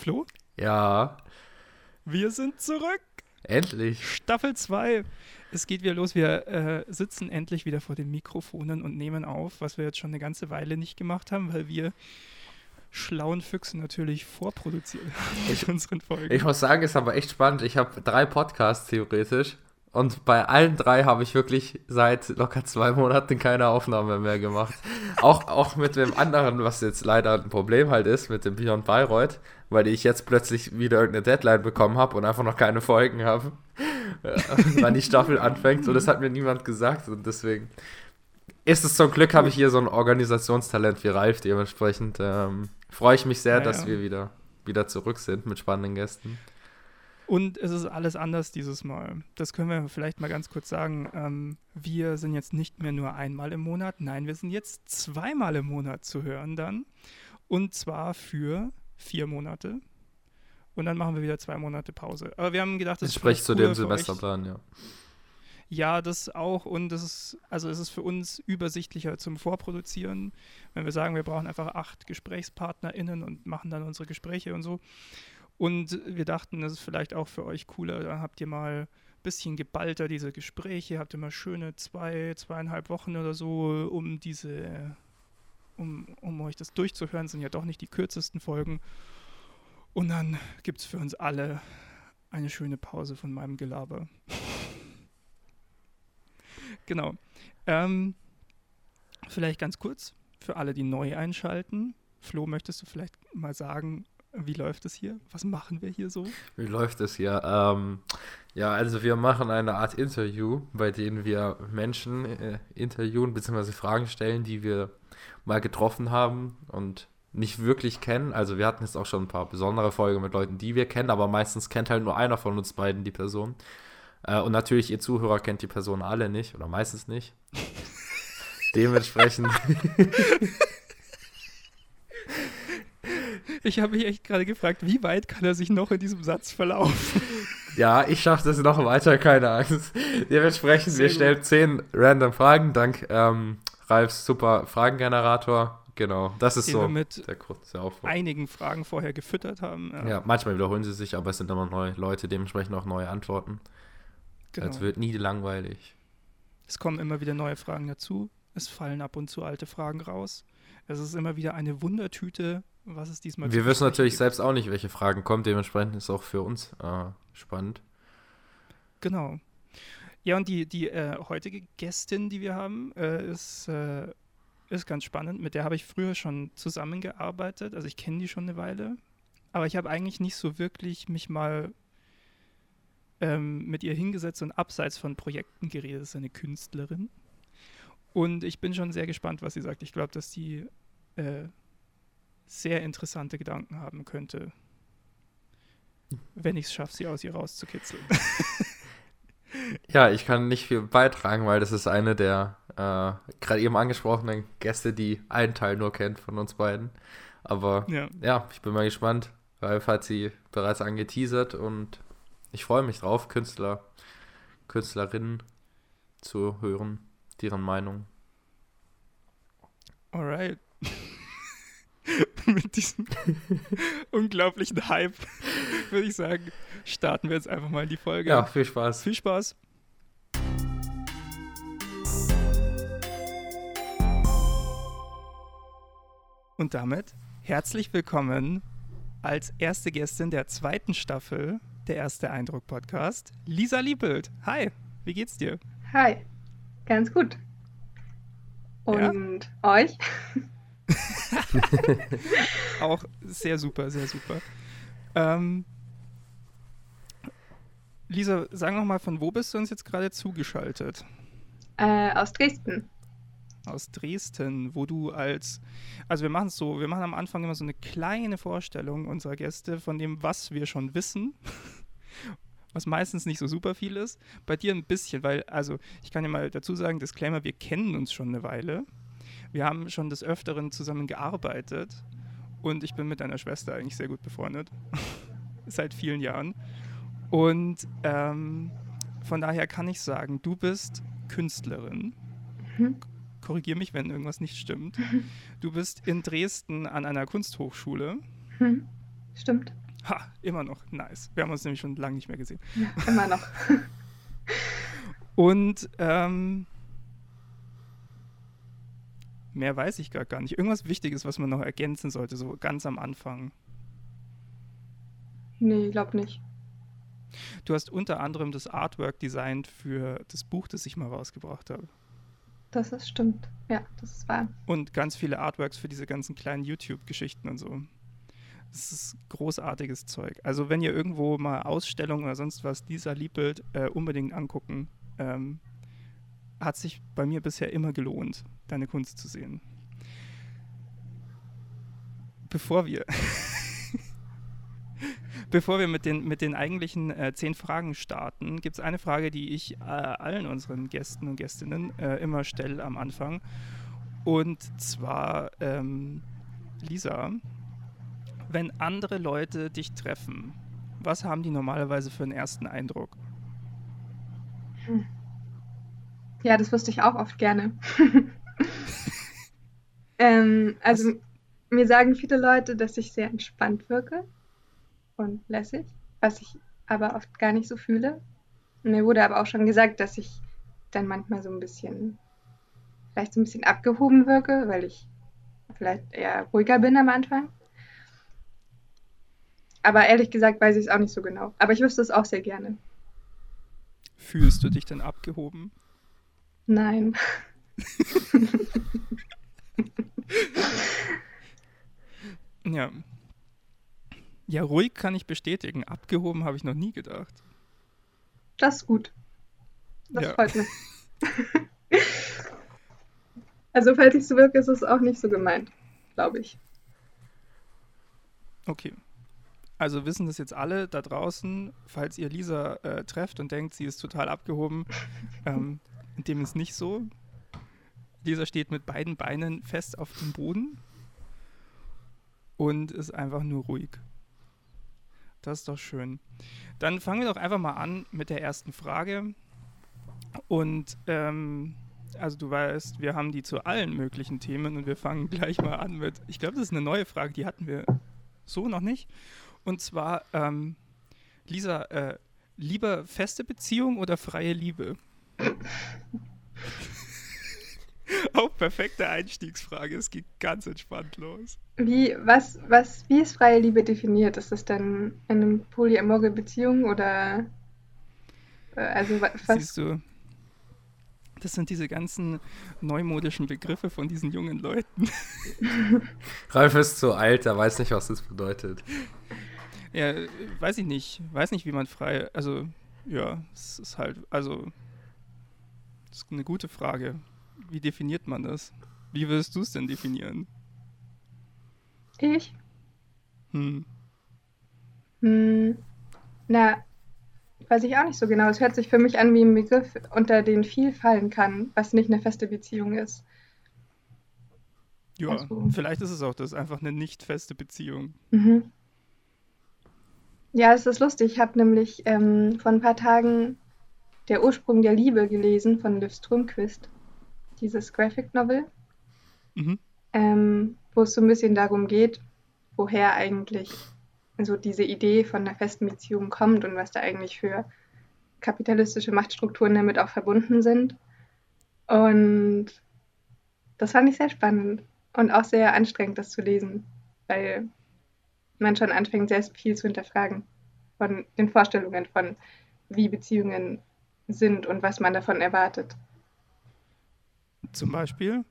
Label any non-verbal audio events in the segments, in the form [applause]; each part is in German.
Flo? Ja. Wir sind zurück. Endlich. Staffel 2. Es geht wieder los. Wir äh, sitzen endlich wieder vor den Mikrofonen und nehmen auf, was wir jetzt schon eine ganze Weile nicht gemacht haben, weil wir schlauen Füchse natürlich vorproduzieren ich, unseren Folgen. Ich muss sagen, ist aber echt spannend. Ich habe drei Podcasts theoretisch und bei allen drei habe ich wirklich seit locker zwei Monaten keine Aufnahme mehr gemacht. auch, auch mit dem anderen, was jetzt leider ein Problem halt ist, mit dem Beyond Bayreuth, weil ich jetzt plötzlich wieder irgendeine Deadline bekommen habe und einfach noch keine Folgen habe, wann die Staffel anfängt. Und das hat mir niemand gesagt und deswegen ist es zum Glück, habe ich hier so ein Organisationstalent wie Ralf. Dementsprechend ähm, freue ich mich sehr, ja, dass ja. wir wieder, wieder zurück sind mit spannenden Gästen. Und es ist alles anders dieses Mal. Das können wir vielleicht mal ganz kurz sagen. Ähm, wir sind jetzt nicht mehr nur einmal im Monat, nein, wir sind jetzt zweimal im Monat zu hören dann. Und zwar für vier Monate. Und dann machen wir wieder zwei Monate Pause. Aber wir haben gedacht, das spricht zu dem Semesterplan, ja. Ja, das auch. Und das ist, also es ist für uns übersichtlicher zum Vorproduzieren, wenn wir sagen, wir brauchen einfach acht GesprächspartnerInnen und machen dann unsere Gespräche und so. Und wir dachten, das ist vielleicht auch für euch cooler. Da habt ihr mal ein bisschen geballter diese Gespräche, habt ihr mal schöne zwei, zweieinhalb Wochen oder so, um diese, um, um euch das durchzuhören, sind ja doch nicht die kürzesten Folgen. Und dann gibt es für uns alle eine schöne Pause von meinem Gelaber. [laughs] genau. Ähm, vielleicht ganz kurz für alle, die neu einschalten. Flo, möchtest du vielleicht mal sagen, wie läuft es hier? Was machen wir hier so? Wie läuft es hier? Ähm, ja, also wir machen eine Art Interview, bei dem wir Menschen äh, interviewen bzw. Fragen stellen, die wir mal getroffen haben und nicht wirklich kennen. Also wir hatten jetzt auch schon ein paar besondere Folgen mit Leuten, die wir kennen, aber meistens kennt halt nur einer von uns beiden die Person. Äh, und natürlich, ihr Zuhörer kennt die Person alle nicht oder meistens nicht. [laughs] Dementsprechend [laughs] Ich habe mich echt gerade gefragt, wie weit kann er sich noch in diesem Satz verlaufen? Ja, ich schaffe das noch weiter, keine Angst. Dementsprechend, wir stellen zehn random Fragen, dank ähm, Ralfs super Fragengenerator. Genau, das ist so mit der kurze Aufbau. einigen Fragen vorher gefüttert haben. Ja. ja. manchmal wiederholen sie sich, aber es sind immer neue Leute, dementsprechend auch neue Antworten. Genau. Es wird nie langweilig. Es kommen immer wieder neue Fragen dazu. Es fallen ab und zu alte Fragen raus. Es ist immer wieder eine Wundertüte was es diesmal Wir wissen natürlich gibt. selbst auch nicht, welche Fragen kommen. Dementsprechend ist es auch für uns äh, spannend. Genau. Ja, und die, die äh, heutige Gästin, die wir haben, äh, ist, äh, ist ganz spannend. Mit der habe ich früher schon zusammengearbeitet. Also ich kenne die schon eine Weile. Aber ich habe eigentlich nicht so wirklich mich mal ähm, mit ihr hingesetzt und abseits von Projekten geredet. Das ist eine Künstlerin. Und ich bin schon sehr gespannt, was sie sagt. Ich glaube, dass die äh, sehr interessante Gedanken haben könnte, wenn ich es schaffe, sie aus ihr rauszukitzeln. [laughs] ja, ich kann nicht viel beitragen, weil das ist eine der äh, gerade eben angesprochenen Gäste, die einen Teil nur kennt von uns beiden. Aber ja, ja ich bin mal gespannt. Ralf hat sie bereits angeteasert und ich freue mich drauf, Künstler, Künstlerinnen zu hören, deren Meinung. Alright. [laughs] [laughs] mit diesem [laughs] unglaublichen Hype, würde ich sagen, starten wir jetzt einfach mal in die Folge. Ja, viel Spaß. Viel Spaß. Und damit herzlich willkommen als erste Gästin der zweiten Staffel der Erste Eindruck Podcast, Lisa Liebelt. Hi, wie geht's dir? Hi, ganz gut. Und ja? euch? [laughs] auch sehr super, sehr super. Ähm, Lisa, sag noch mal, von wo bist du uns jetzt gerade zugeschaltet? Äh, aus Dresden. Aus Dresden, wo du als, also wir machen es so, wir machen am Anfang immer so eine kleine Vorstellung unserer Gäste von dem, was wir schon wissen, [laughs] was meistens nicht so super viel ist. Bei dir ein bisschen, weil, also ich kann ja mal dazu sagen, Disclaimer, wir kennen uns schon eine Weile. Wir haben schon des Öfteren zusammen gearbeitet und ich bin mit deiner Schwester eigentlich sehr gut befreundet. [laughs] Seit vielen Jahren. Und ähm, von daher kann ich sagen, du bist Künstlerin. Mhm. Korrigier mich, wenn irgendwas nicht stimmt. [laughs] Du bist in Dresden an einer Kunsthochschule. Mhm. Stimmt. Ha, immer noch. Nice. Wir haben uns nämlich schon lange nicht mehr gesehen. Ja, immer noch. [laughs] Und ähm, mehr weiß ich gar, gar nicht. Irgendwas Wichtiges, was man noch ergänzen sollte, so ganz am Anfang. Nee, ich glaube nicht. Du hast unter anderem das Artwork designt für das Buch, das ich mal rausgebracht habe. Das ist stimmt. Ja, das ist wahr. Und ganz viele Artworks für diese ganzen kleinen YouTube-Geschichten und so. Das ist großartiges Zeug. Also wenn ihr irgendwo mal Ausstellungen oder sonst was dieser Liebelt äh, unbedingt angucken. Ähm, hat sich bei mir bisher immer gelohnt, deine Kunst zu sehen. Bevor wir [laughs] bevor wir mit den, mit den eigentlichen äh, zehn Fragen starten, gibt es eine Frage, die ich äh, allen unseren Gästen und Gästinnen äh, immer stelle am Anfang. Und zwar, ähm, Lisa, wenn andere Leute dich treffen, was haben die normalerweise für einen ersten Eindruck? Hm. Ja, das wüsste ich auch oft gerne. [laughs] [laughs] ähm, also, mir sagen viele Leute, dass ich sehr entspannt wirke und lässig, was ich aber oft gar nicht so fühle. Mir wurde aber auch schon gesagt, dass ich dann manchmal so ein bisschen, vielleicht so ein bisschen abgehoben wirke, weil ich vielleicht eher ruhiger bin am Anfang. Aber ehrlich gesagt weiß ich es auch nicht so genau. Aber ich wüsste es auch sehr gerne. Fühlst du dich denn abgehoben? Nein. [laughs] ja, ja, ruhig kann ich bestätigen. Abgehoben habe ich noch nie gedacht. Das ist gut. Das ja. freut mich. [laughs] also, falls ich so wirke, ist es auch nicht so gemeint, glaube ich. Okay. Also wissen das jetzt alle da draußen, falls ihr Lisa äh, trefft und denkt, sie ist total abgehoben, [laughs] ähm, dem ist nicht so. Lisa steht mit beiden Beinen fest auf dem Boden und ist einfach nur ruhig. Das ist doch schön. Dann fangen wir doch einfach mal an mit der ersten Frage. Und ähm, also du weißt, wir haben die zu allen möglichen Themen und wir fangen gleich mal an mit, ich glaube, das ist eine neue Frage, die hatten wir so noch nicht. Und zwar, ähm, Lisa, äh, lieber feste Beziehung oder freie Liebe? [laughs] [laughs] Auch perfekte Einstiegsfrage. Es geht ganz entspannt los. Wie, was, was, wie ist freie Liebe definiert? Ist das dann eine polyamore Beziehung oder äh, also was? Siehst du, das sind diese ganzen neumodischen Begriffe von diesen jungen Leuten. [laughs] Ralf ist zu alt, er weiß nicht, was das bedeutet. Ja, weiß ich nicht. Weiß nicht, wie man frei. Also, ja, es ist halt. Also, das ist eine gute Frage. Wie definiert man das? Wie würdest du es denn definieren? Ich? Hm. Hm. Na, weiß ich auch nicht so genau. Es hört sich für mich an wie ein Begriff, unter den viel fallen kann, was nicht eine feste Beziehung ist. Ja, also. vielleicht ist es auch das, einfach eine nicht feste Beziehung. Mhm. Ja, es ist lustig. Ich habe nämlich ähm, vor ein paar Tagen Der Ursprung der Liebe gelesen von Liv Strömquist dieses Graphic Novel, mhm. ähm, wo es so ein bisschen darum geht, woher eigentlich so diese Idee von einer festen Beziehung kommt und was da eigentlich für kapitalistische Machtstrukturen damit auch verbunden sind. Und das fand ich sehr spannend und auch sehr anstrengend, das zu lesen, weil man schon anfängt, sehr viel zu hinterfragen von den Vorstellungen von, wie Beziehungen sind und was man davon erwartet. Zum Beispiel?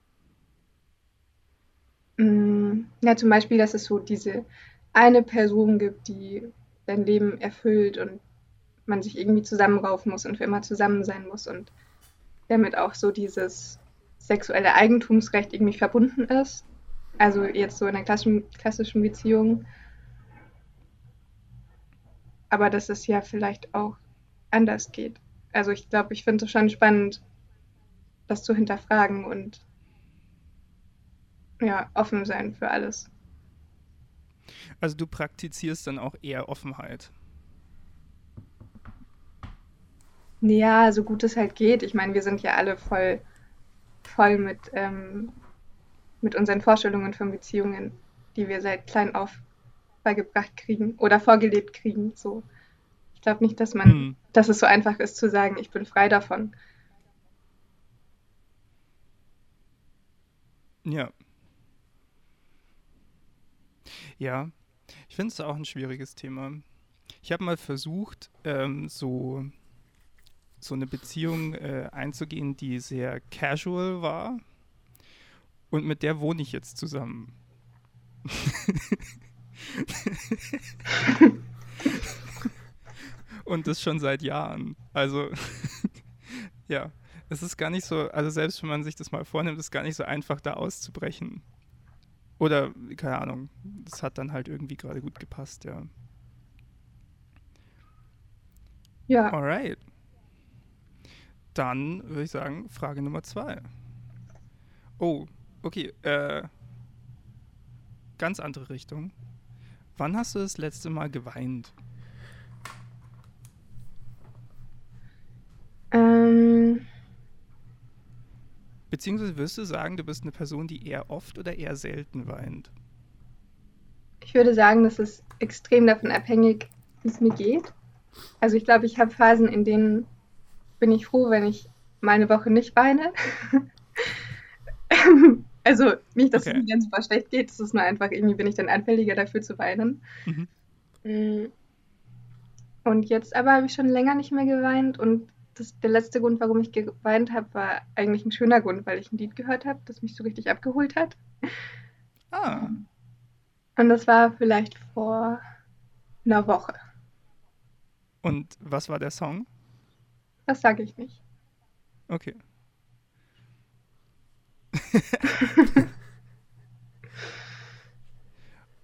Mm, ja, zum Beispiel, dass es so diese eine Person gibt, die dein Leben erfüllt und man sich irgendwie zusammenraufen muss und für immer zusammen sein muss und damit auch so dieses sexuelle Eigentumsrecht irgendwie verbunden ist. Also jetzt so in einer klassischen, klassischen Beziehung. Aber dass es ja vielleicht auch anders geht. Also ich glaube, ich finde es schon spannend, das zu hinterfragen und ja, offen sein für alles. Also du praktizierst dann auch eher Offenheit. Ja, so gut es halt geht. Ich meine, wir sind ja alle voll, voll mit, ähm, mit unseren Vorstellungen von Beziehungen, die wir seit klein auf beigebracht kriegen oder vorgelebt kriegen. So. Ich glaube nicht, dass man, hm. dass es so einfach ist zu sagen, ich bin frei davon. Ja. Ja, ich finde es auch ein schwieriges Thema. Ich habe mal versucht, ähm, so, so eine Beziehung äh, einzugehen, die sehr casual war. Und mit der wohne ich jetzt zusammen. [laughs] Und das schon seit Jahren. Also, [laughs] ja, es ist gar nicht so, also selbst wenn man sich das mal vornimmt, ist es gar nicht so einfach, da auszubrechen. Oder, keine Ahnung, das hat dann halt irgendwie gerade gut gepasst, ja. Ja. Alright. Dann würde ich sagen, Frage Nummer zwei. Oh, okay, äh, ganz andere Richtung. Wann hast du das letzte Mal geweint? Ähm. Beziehungsweise wirst du sagen, du bist eine Person, die eher oft oder eher selten weint? Ich würde sagen, das ist extrem davon abhängig, wie es mir geht. Also ich glaube, ich habe Phasen, in denen bin ich froh, wenn ich mal eine Woche nicht weine. [laughs] also nicht, dass okay. es mir dann super schlecht geht, es ist nur einfach, irgendwie bin ich dann anfälliger dafür zu weinen. Mhm. Mm. Und jetzt aber habe ich schon länger nicht mehr geweint und das, der letzte Grund, warum ich geweint habe, war eigentlich ein schöner Grund, weil ich ein Lied gehört habe, das mich so richtig abgeholt hat. Ah. Und das war vielleicht vor einer Woche. Und was war der Song? Das sage ich nicht. Okay. [laughs]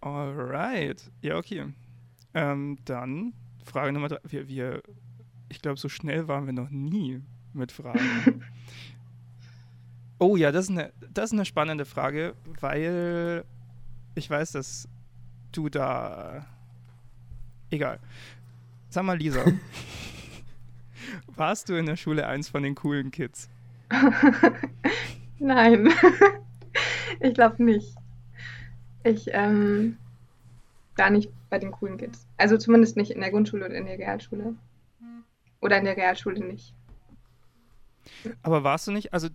Alright. Ja, okay. Ähm, dann Frage Nummer drei. Wir, wir ich glaube, so schnell waren wir noch nie mit Fragen. [laughs] oh ja, das ist, eine, das ist eine spannende Frage, weil ich weiß, dass du da. Egal. Sag mal, Lisa. [laughs] warst du in der Schule eins von den coolen Kids? [laughs] Nein. ich glaube nicht. Ich ähm, war nicht bei den coolen Kids. Also zumindest nicht in der Grundschule oder in der Realschule. Oder in der Realschule nicht. Aber warst du nicht, also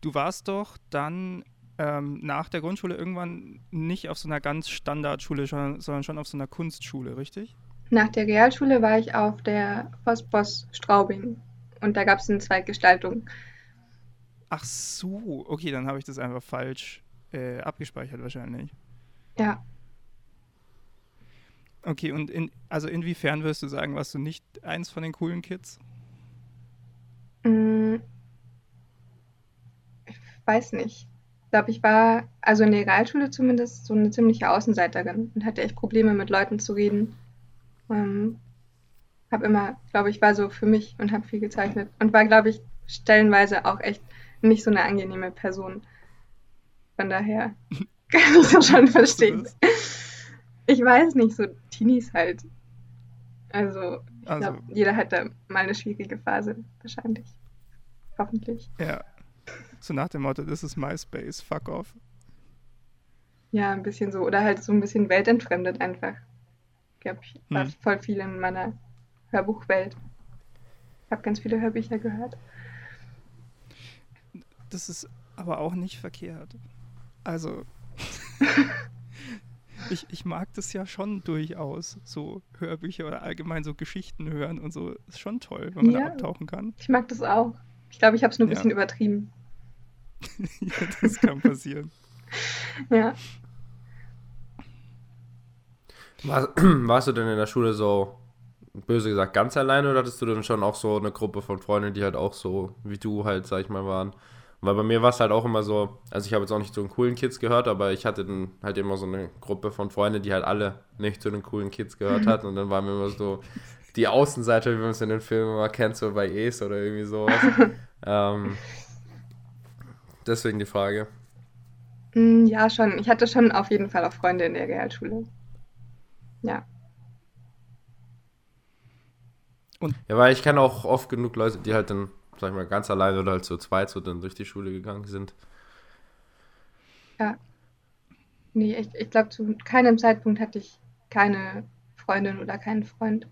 du warst doch dann ähm, nach der Grundschule irgendwann nicht auf so einer ganz Standardschule, sondern schon auf so einer Kunstschule, richtig? Nach der Realschule war ich auf der Vosbos Straubing und da gab es eine Zweitgestaltung. Ach so, okay, dann habe ich das einfach falsch äh, abgespeichert wahrscheinlich. Ja. Okay, und in, also inwiefern wirst du sagen, warst du nicht eins von den coolen Kids? Mm, ich weiß nicht. Ich glaube, ich war, also in der Realschule zumindest, so eine ziemliche Außenseiterin und hatte echt Probleme mit Leuten zu reden. Ähm, habe immer, glaube ich, war so für mich und habe viel gezeichnet und war, glaube ich, stellenweise auch echt nicht so eine angenehme Person. Von daher [laughs] kann ich das schon verstehen. Ich weiß nicht, so Teenies halt. Also, ich also, glaube, jeder hat da mal eine schwierige Phase, wahrscheinlich. Hoffentlich. Ja. So nach dem Motto, das ist MySpace, fuck off. Ja, ein bisschen so. Oder halt so ein bisschen weltentfremdet einfach. Ich glaube, ich war hm. voll viel in meiner Hörbuchwelt. Ich habe ganz viele Hörbücher gehört. Das ist aber auch nicht verkehrt. Also. [laughs] ich, ich mag das ja schon durchaus, so Hörbücher oder allgemein so Geschichten hören und so. Ist schon toll, wenn man ja, da abtauchen kann. Ich mag das auch. Ich glaube, ich habe es nur ein ja. bisschen übertrieben. [laughs] ja, das kann passieren. [laughs] ja. War, [clears throat] warst du denn in der Schule so, böse gesagt, ganz alleine oder hattest du dann schon auch so eine Gruppe von Freunden, die halt auch so wie du halt, sag ich mal, waren? Weil bei mir war es halt auch immer so, also ich habe jetzt auch nicht zu den coolen Kids gehört, aber ich hatte dann halt immer so eine Gruppe von Freunden, die halt alle nicht zu den coolen Kids gehört mhm. hatten. Und dann waren wir immer so die Außenseiter, wie man es in den Filmen immer kennt, so bei Ace oder irgendwie sowas. [laughs] ähm, deswegen die Frage. Mm, ja, schon. Ich hatte schon auf jeden Fall auch Freunde in der Realschule. Ja. Und ja, weil ich kenne auch oft genug Leute, die halt dann sag ich mal, ganz alleine oder halt zu zweit so dann durch die Schule gegangen sind. Ja. Nee, ich, ich glaube, zu keinem Zeitpunkt hatte ich keine Freundin oder keinen Freund.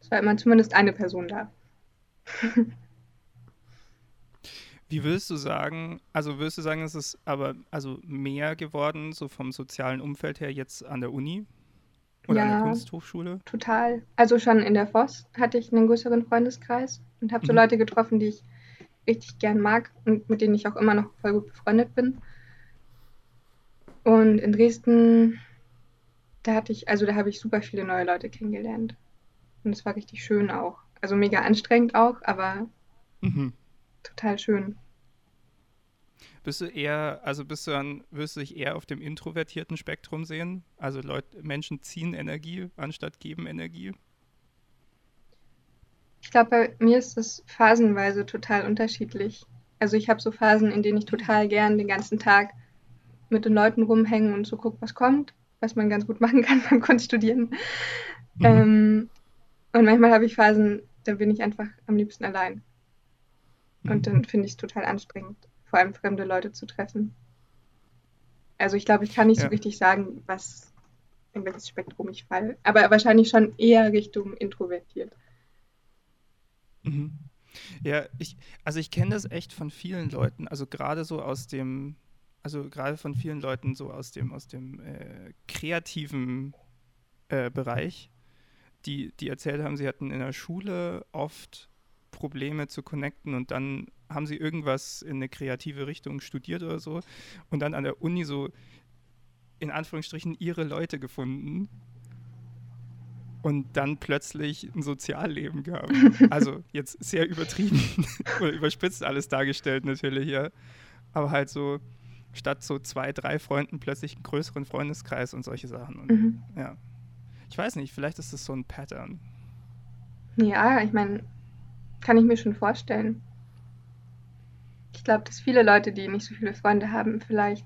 Es war immer zumindest eine Person da. [laughs] Wie würdest du sagen, also würdest du sagen, es ist aber also mehr geworden, so vom sozialen Umfeld her jetzt an der Uni oder ja, an der Kunsthochschule? Total. Also schon in der FOS hatte ich einen größeren Freundeskreis und habe so mhm. Leute getroffen, die ich richtig gern mag und mit denen ich auch immer noch voll gut befreundet bin. Und in Dresden, da hatte ich, also da habe ich super viele neue Leute kennengelernt. Und es war richtig schön auch. Also mega anstrengend auch, aber mhm total schön. Bist du eher, also bist du dann, wirst du dich eher auf dem introvertierten Spektrum sehen? Also Leute, Menschen ziehen Energie anstatt geben Energie? Ich glaube, bei mir ist es phasenweise total unterschiedlich. Also ich habe so Phasen, in denen ich total gern den ganzen Tag mit den Leuten rumhängen und so gucke, was kommt, was man ganz gut [laughs] machen kann beim Kunststudieren. Mhm. Ähm, und manchmal habe ich Phasen, da bin ich einfach am liebsten allein. Und dann finde ich es total anstrengend, vor allem fremde Leute zu treffen. Also ich glaube, ich kann nicht ja. so richtig sagen, was in welches Spektrum ich falle. Aber wahrscheinlich schon eher Richtung introvertiert. Mhm. Ja, ich, also ich kenne das echt von vielen Leuten, also gerade so aus dem, also gerade von vielen Leuten so aus dem, aus dem äh, kreativen äh, Bereich, die, die erzählt haben, sie hatten in der Schule oft Probleme zu connecten und dann haben sie irgendwas in eine kreative Richtung studiert oder so und dann an der Uni so in Anführungsstrichen ihre Leute gefunden und dann plötzlich ein Sozialleben gehabt. [laughs] Also jetzt sehr übertrieben [laughs] oder überspitzt alles dargestellt natürlich, ja. Aber halt so statt so zwei, drei Freunden plötzlich einen größeren Freundeskreis und solche Sachen. Und, mhm. Ja. Ich weiß nicht, vielleicht ist das so ein Pattern. Ja, ich meine, kann ich mir schon vorstellen. Ich glaube, dass viele Leute, die nicht so viele Freunde haben, vielleicht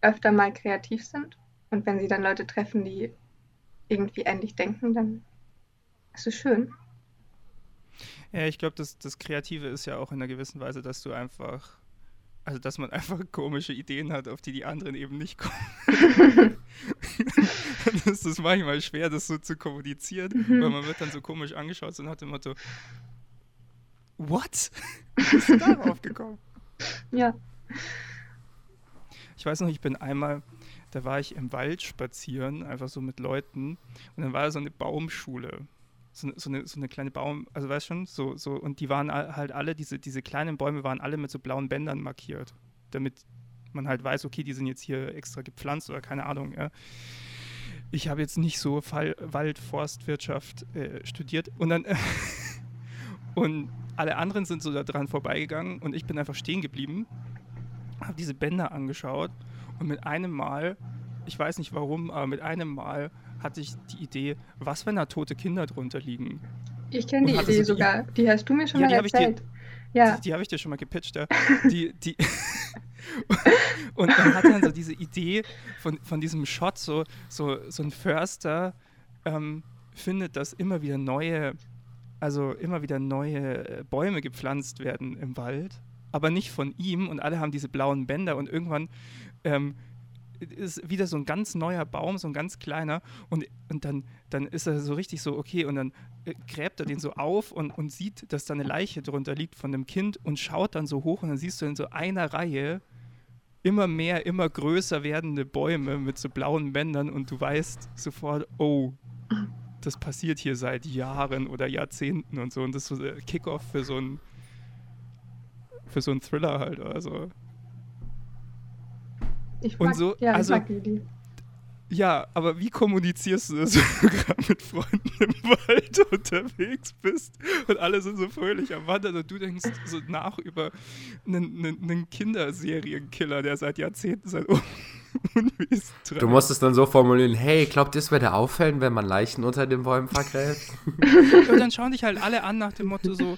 öfter mal kreativ sind. Und wenn sie dann Leute treffen, die irgendwie ähnlich denken, dann ist es schön. Ja, ich glaube, das, das Kreative ist ja auch in einer gewissen Weise, dass du einfach, also dass man einfach [laughs] komische Ideen hat, auf die die anderen eben nicht kommen. [laughs] dann ist es manchmal schwer, das so zu kommunizieren, mhm. weil man wird dann so komisch angeschaut so nach dem Motto, what? [laughs] Wie bist du darauf gekommen? Ja. Ich weiß noch, ich bin einmal, da war ich im Wald spazieren, einfach so mit Leuten und dann war da so eine Baumschule. So, so, eine, so eine kleine Baum, also weißt schon, so, so, und die waren halt alle, diese, diese kleinen Bäume waren alle mit so blauen Bändern markiert, damit man halt weiß, okay, die sind jetzt hier extra gepflanzt oder keine Ahnung, ja ich habe jetzt nicht so Fall, Wald, Forstwirtschaft äh, studiert und dann äh, [laughs] und alle anderen sind so da dran vorbeigegangen und ich bin einfach stehen geblieben, habe diese Bänder angeschaut und mit einem Mal, ich weiß nicht warum, aber mit einem Mal hatte ich die Idee, was wenn da tote Kinder drunter liegen. Ich kenne die Idee so sogar, die, die, hast du mir schon ja, mal erzählt. Dir, ja. Die, die habe ich dir schon mal gepitcht, ja. die, die [laughs] und man hat dann so diese Idee von, von diesem Shot, so, so, so ein Förster ähm, findet, dass immer wieder neue, also immer wieder neue Bäume gepflanzt werden im Wald, aber nicht von ihm und alle haben diese blauen Bänder und irgendwann ähm, ist wieder so ein ganz neuer Baum, so ein ganz kleiner und, und dann, dann ist er so richtig so, okay, und dann äh, gräbt er den so auf und, und sieht, dass da eine Leiche drunter liegt von einem Kind und schaut dann so hoch und dann siehst du in so einer Reihe immer mehr, immer größer werdende Bäume mit so blauen Bändern und du weißt sofort, oh, das passiert hier seit Jahren oder Jahrzehnten und so. Und das ist so der Kickoff für so ein für so einen Thriller halt. Also. Ich mag, und so, ja, also. Ja, aber wie kommunizierst du das, [laughs] wenn du gerade mit Freunden im Wald unterwegs bist und alle sind so fröhlich am Wandern und du denkst so nach über einen, einen, einen Kinderserienkiller, der seit Jahrzehnten sein. [laughs] Du musst es dann so formulieren, hey, glaubt ihr, es würde auffällen, wenn man Leichen unter den Bäumen vergräbt? [laughs] und dann schauen dich halt alle an nach dem Motto so,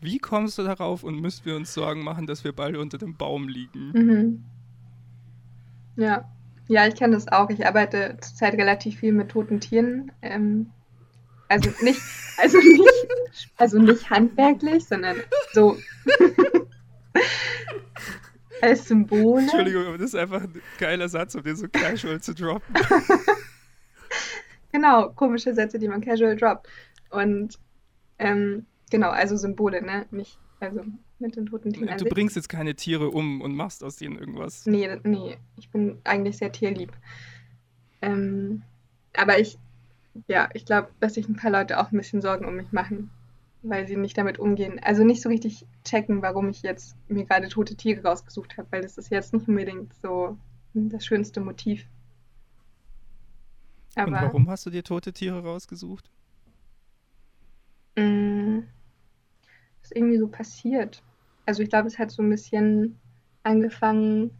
wie kommst du darauf und müssen wir uns Sorgen machen, dass wir bald unter dem Baum liegen? Mhm. Ja. Ja, ich kenne das auch. Ich arbeite zurzeit relativ viel mit toten Tieren. Ähm, also nicht, also nicht, also nicht handwerklich, sondern so. [laughs] als Symbole. Entschuldigung, aber das ist einfach ein geiler Satz, um den so casual zu droppen. [laughs] genau, komische Sätze, die man casual droppt. Und ähm, genau, also Symbole, ne? Nicht, also mit den toten Tieren. Du bringst jetzt keine Tiere um und machst aus denen irgendwas. Nee, nee, ich bin eigentlich sehr tierlieb. Ähm, aber ich, ja, ich glaube, dass sich ein paar Leute auch ein bisschen Sorgen um mich machen, weil sie nicht damit umgehen. Also nicht so richtig checken, warum ich jetzt mir gerade tote Tiere rausgesucht habe, weil das ist jetzt nicht unbedingt so das schönste Motiv. Aber, Und warum hast du dir tote Tiere rausgesucht? Mh, mm, ist irgendwie so passiert. Also ich glaube, es hat so ein bisschen angefangen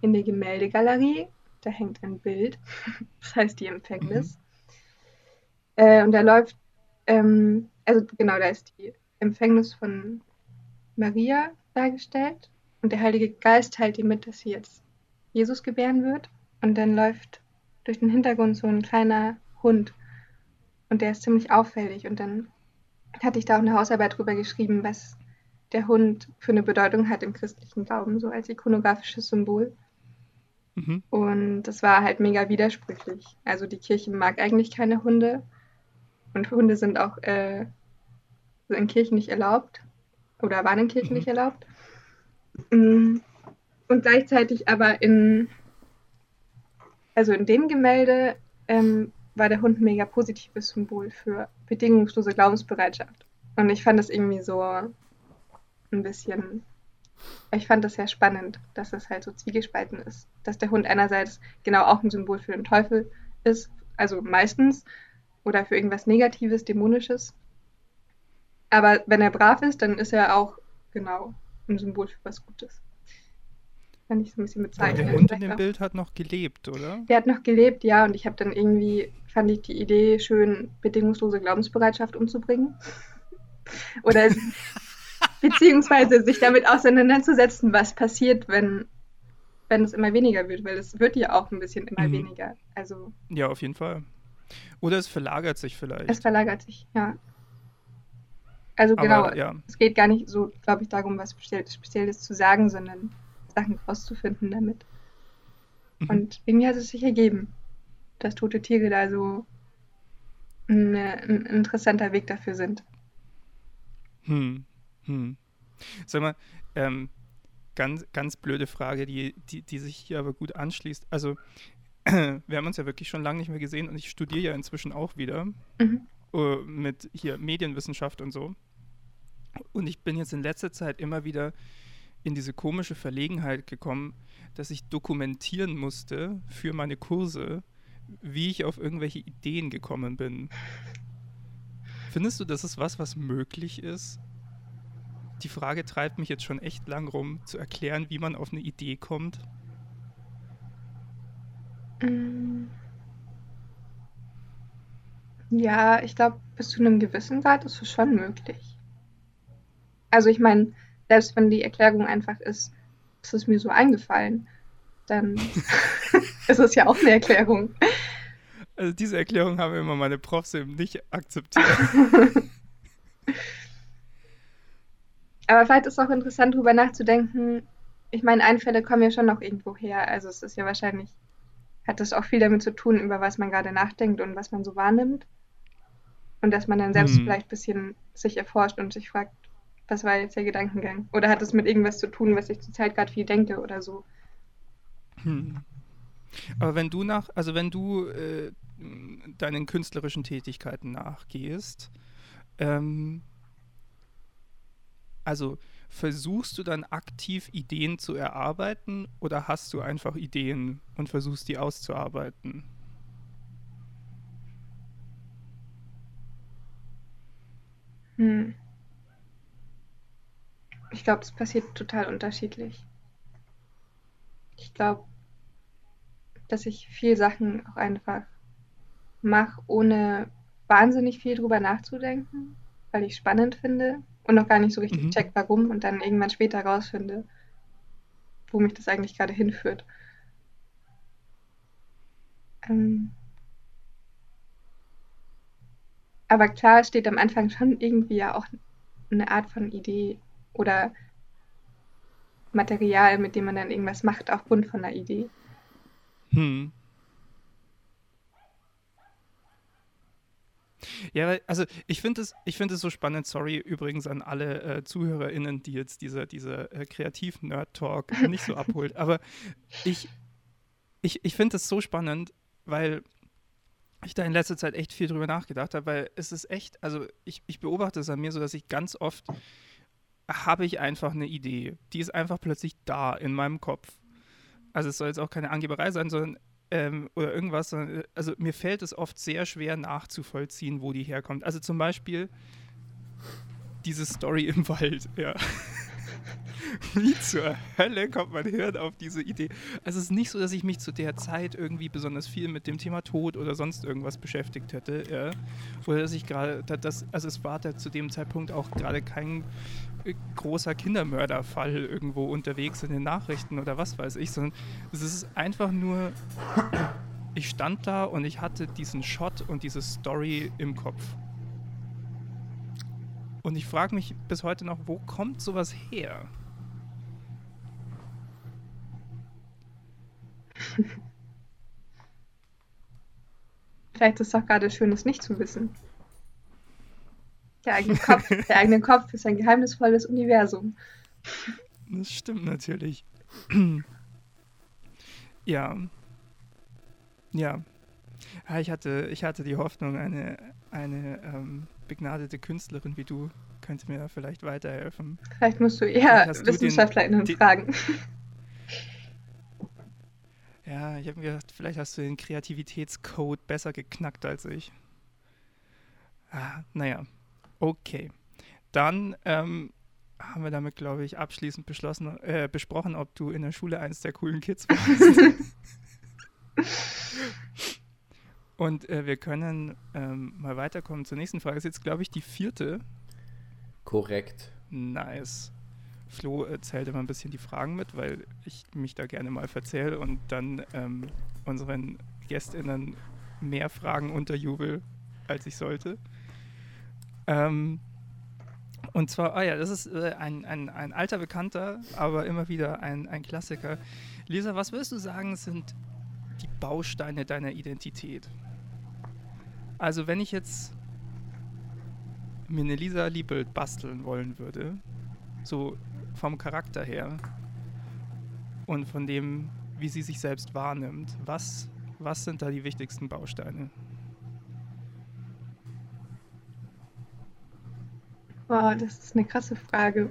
in der Gemäldegalerie. Da hängt ein Bild. [laughs] Das heißt die Empfängnis. Mhm. Äh, und da läuft, ähm, also genau, da ist die Empfängnis von Maria dargestellt. Und der Heilige Geist teilt ihr mit, dass sie jetzt Jesus gebären wird. Und dann läuft durch den Hintergrund so ein kleiner Hund. Und der ist ziemlich auffällig. Und dann hatte ich da auch eine Hausarbeit drüber geschrieben, was der Hund für eine Bedeutung hat im christlichen Glauben, so als ikonografisches Symbol. Mhm. Und das war halt mega widersprüchlich. Also die Kirche mag eigentlich keine Hunde und Hunde sind auch äh, in Kirchen nicht erlaubt oder waren in Kirchen mhm. nicht erlaubt. Mm. Und gleichzeitig aber in, also in dem Gemälde ähm, war der Hund ein mega positives Symbol für bedingungslose Glaubensbereitschaft. Und ich fand das irgendwie so ein bisschen, ich fand das sehr spannend, dass es halt so zwiegespalten ist. Dass der Hund einerseits genau auch ein Symbol für den Teufel ist, also meistens, oder für irgendwas Negatives, Dämonisches. Aber wenn er brav ist, dann ist er auch genau ein Symbol für was Gutes. Kann ich so ein bisschen bezeichnen. Der Hund in dem Bild hat noch gelebt, oder? Der hat noch gelebt, ja. Und ich habe dann irgendwie, fand ich die Idee schön, bedingungslose Glaubensbereitschaft umzubringen. [laughs] oder [laughs] beziehungsweise sich damit auseinanderzusetzen, was passiert, wenn, wenn es immer weniger wird, weil es wird ja auch ein bisschen immer mhm. weniger. Also, ja, auf jeden Fall. Oder es verlagert sich vielleicht. Es verlagert sich, ja. Also genau, Aber, ja. es geht gar nicht so, glaube ich, darum, was Spezielles zu sagen, sondern Sachen rauszufinden damit. Mhm. Und irgendwie hat es sich ergeben, dass tote Tiere da so eine, ein interessanter Weg dafür sind. Hm. Hm. Sag mal, ähm, ganz, ganz blöde Frage, die, die, die sich hier aber gut anschließt. Also, wir haben uns ja wirklich schon lange nicht mehr gesehen und ich studiere ja inzwischen auch wieder mhm. uh, mit hier Medienwissenschaft und so. Und ich bin jetzt in letzter Zeit immer wieder in diese komische Verlegenheit gekommen, dass ich dokumentieren musste für meine Kurse, wie ich auf irgendwelche Ideen gekommen bin. Findest du, das ist was, was möglich ist? Die Frage treibt mich jetzt schon echt lang rum, zu erklären, wie man auf eine Idee kommt. Mm. Ja, ich glaube, bis zu einem gewissen Grad ist es schon möglich. Also ich meine, selbst wenn die Erklärung einfach ist, es ist mir so eingefallen, dann [laughs] [laughs] ist es ja auch eine Erklärung. Also diese Erklärung haben immer meine Profs eben nicht akzeptiert. [laughs] Aber vielleicht ist es auch interessant, darüber nachzudenken. Ich meine, Einfälle kommen ja schon noch irgendwo her. Also es ist ja wahrscheinlich, hat das auch viel damit zu tun, über was man gerade nachdenkt und was man so wahrnimmt. Und dass man dann selbst hm. vielleicht ein bisschen sich erforscht und sich fragt, was war jetzt der Gedankengang? Oder hat es mit irgendwas zu tun, was ich zurzeit gerade viel denke oder so? Hm. Aber wenn du nach, also wenn du äh, deinen künstlerischen Tätigkeiten nachgehst, ähm, also versuchst du dann aktiv Ideen zu erarbeiten oder hast du einfach Ideen und versuchst die auszuarbeiten? Hm. Ich glaube, es passiert total unterschiedlich. Ich glaube, dass ich viel Sachen auch einfach mache, ohne wahnsinnig viel drüber nachzudenken, weil ich spannend finde und noch gar nicht so richtig mhm. check, warum und dann irgendwann später rausfinde, wo mich das eigentlich gerade hinführt. Ähm aber klar steht am Anfang schon irgendwie ja auch eine Art von Idee oder Material, mit dem man dann irgendwas macht, aufgrund von einer Idee. Hm. Ja, also ich finde es, find so spannend, sorry übrigens an alle äh, ZuhörerInnen, die jetzt dieser diese, äh, Kreativ-Nerd-Talk [laughs] nicht so abholt, aber ich, ich, ich finde es so spannend, weil ich da in letzter Zeit echt viel drüber nachgedacht habe, weil es ist echt, also ich, ich beobachte es an mir so, dass ich ganz oft habe ich einfach eine Idee. Die ist einfach plötzlich da in meinem Kopf. Also es soll jetzt auch keine Angeberei sein, sondern ähm, oder irgendwas. Sondern, also mir fällt es oft sehr schwer nachzuvollziehen, wo die herkommt. Also zum Beispiel diese Story im Wald, ja. Wie zur Hölle kommt mein Hirn auf diese Idee? Also es ist nicht so, dass ich mich zu der Zeit irgendwie besonders viel mit dem Thema Tod oder sonst irgendwas beschäftigt hätte, ja. Oder dass ich gerade, also es war da zu dem Zeitpunkt auch gerade kein äh, großer Kindermörderfall irgendwo unterwegs in den Nachrichten oder was weiß ich, sondern es ist einfach nur, ich stand da und ich hatte diesen Shot und diese Story im Kopf. Und ich frage mich bis heute noch, wo kommt sowas her? [laughs] Vielleicht ist es doch gerade schön, es nicht zu wissen. Der eigene Kopf, [laughs] der eigene Kopf ist ein geheimnisvolles Universum. Das stimmt natürlich. [clears throat] ja. Ja. Ich hatte, ich hatte die Hoffnung, eine, eine ähm, begnadete Künstlerin wie du könnte mir da vielleicht weiterhelfen. Vielleicht musst du eher WissenschaftlerInnen fragen. Ja, ich habe mir gedacht, vielleicht hast du den Kreativitätscode besser geknackt als ich. Ah, naja, okay. Dann ähm, haben wir damit, glaube ich, abschließend beschlossen, äh, besprochen, ob du in der Schule eins der coolen Kids warst. [laughs] Und äh, wir können ähm, mal weiterkommen zur nächsten Frage. Das ist jetzt, glaube ich, die vierte. Korrekt. Nice. Flo erzählt immer ein bisschen die Fragen mit, weil ich mich da gerne mal verzähle und dann ähm, unseren GästInnen mehr Fragen unterjubel, als ich sollte. Ähm, und zwar, ah ja, das ist äh, ein, ein, ein alter Bekannter, aber immer wieder ein, ein Klassiker. Lisa, was würdest du sagen, sind die Bausteine deiner Identität? Also, wenn ich jetzt mir eine Lisa Liebelt basteln wollen würde, so vom Charakter her und von dem, wie sie sich selbst wahrnimmt, was, was sind da die wichtigsten Bausteine? Wow, das ist eine krasse Frage.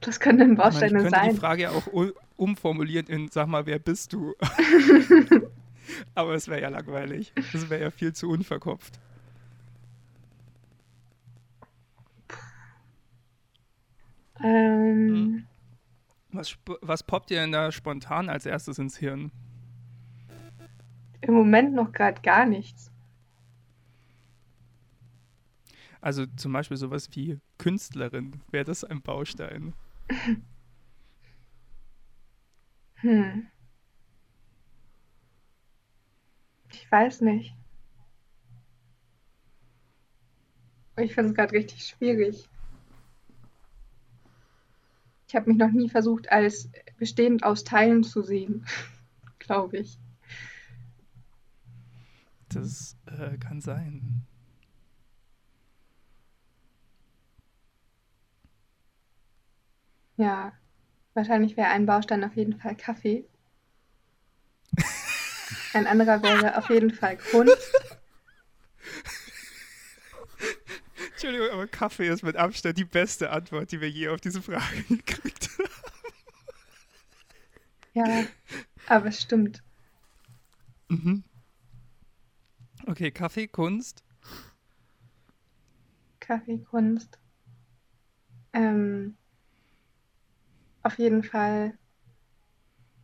Das können denn Bausteine meine, ich könnte sein. die Frage auch umformulieren in, sag mal, wer bist du? [laughs] Aber es wäre ja langweilig. Das wäre ja viel zu unverkopft. Ähm, hm. was, was poppt dir denn da spontan als erstes ins Hirn? Im Moment noch gerade gar nichts. Also zum Beispiel sowas wie Künstlerin, wäre das ein Baustein? [laughs] hm. Ich weiß nicht. Ich finde es gerade richtig schwierig. Ich habe mich noch nie versucht, als bestehend aus Teilen zu sehen, [laughs] glaube ich. Das äh, kann sein. Ja, wahrscheinlich wäre ein Baustein auf jeden Fall Kaffee. [laughs] Ein anderer wäre auf jeden Fall Kunst. Entschuldigung, aber Kaffee ist mit Abstand die beste Antwort, die wir je auf diese Frage [laughs] gekriegt haben. Ja, aber es stimmt. Mhm. Okay, Kaffee, Kunst. Kaffee, Kunst. Ähm, auf jeden Fall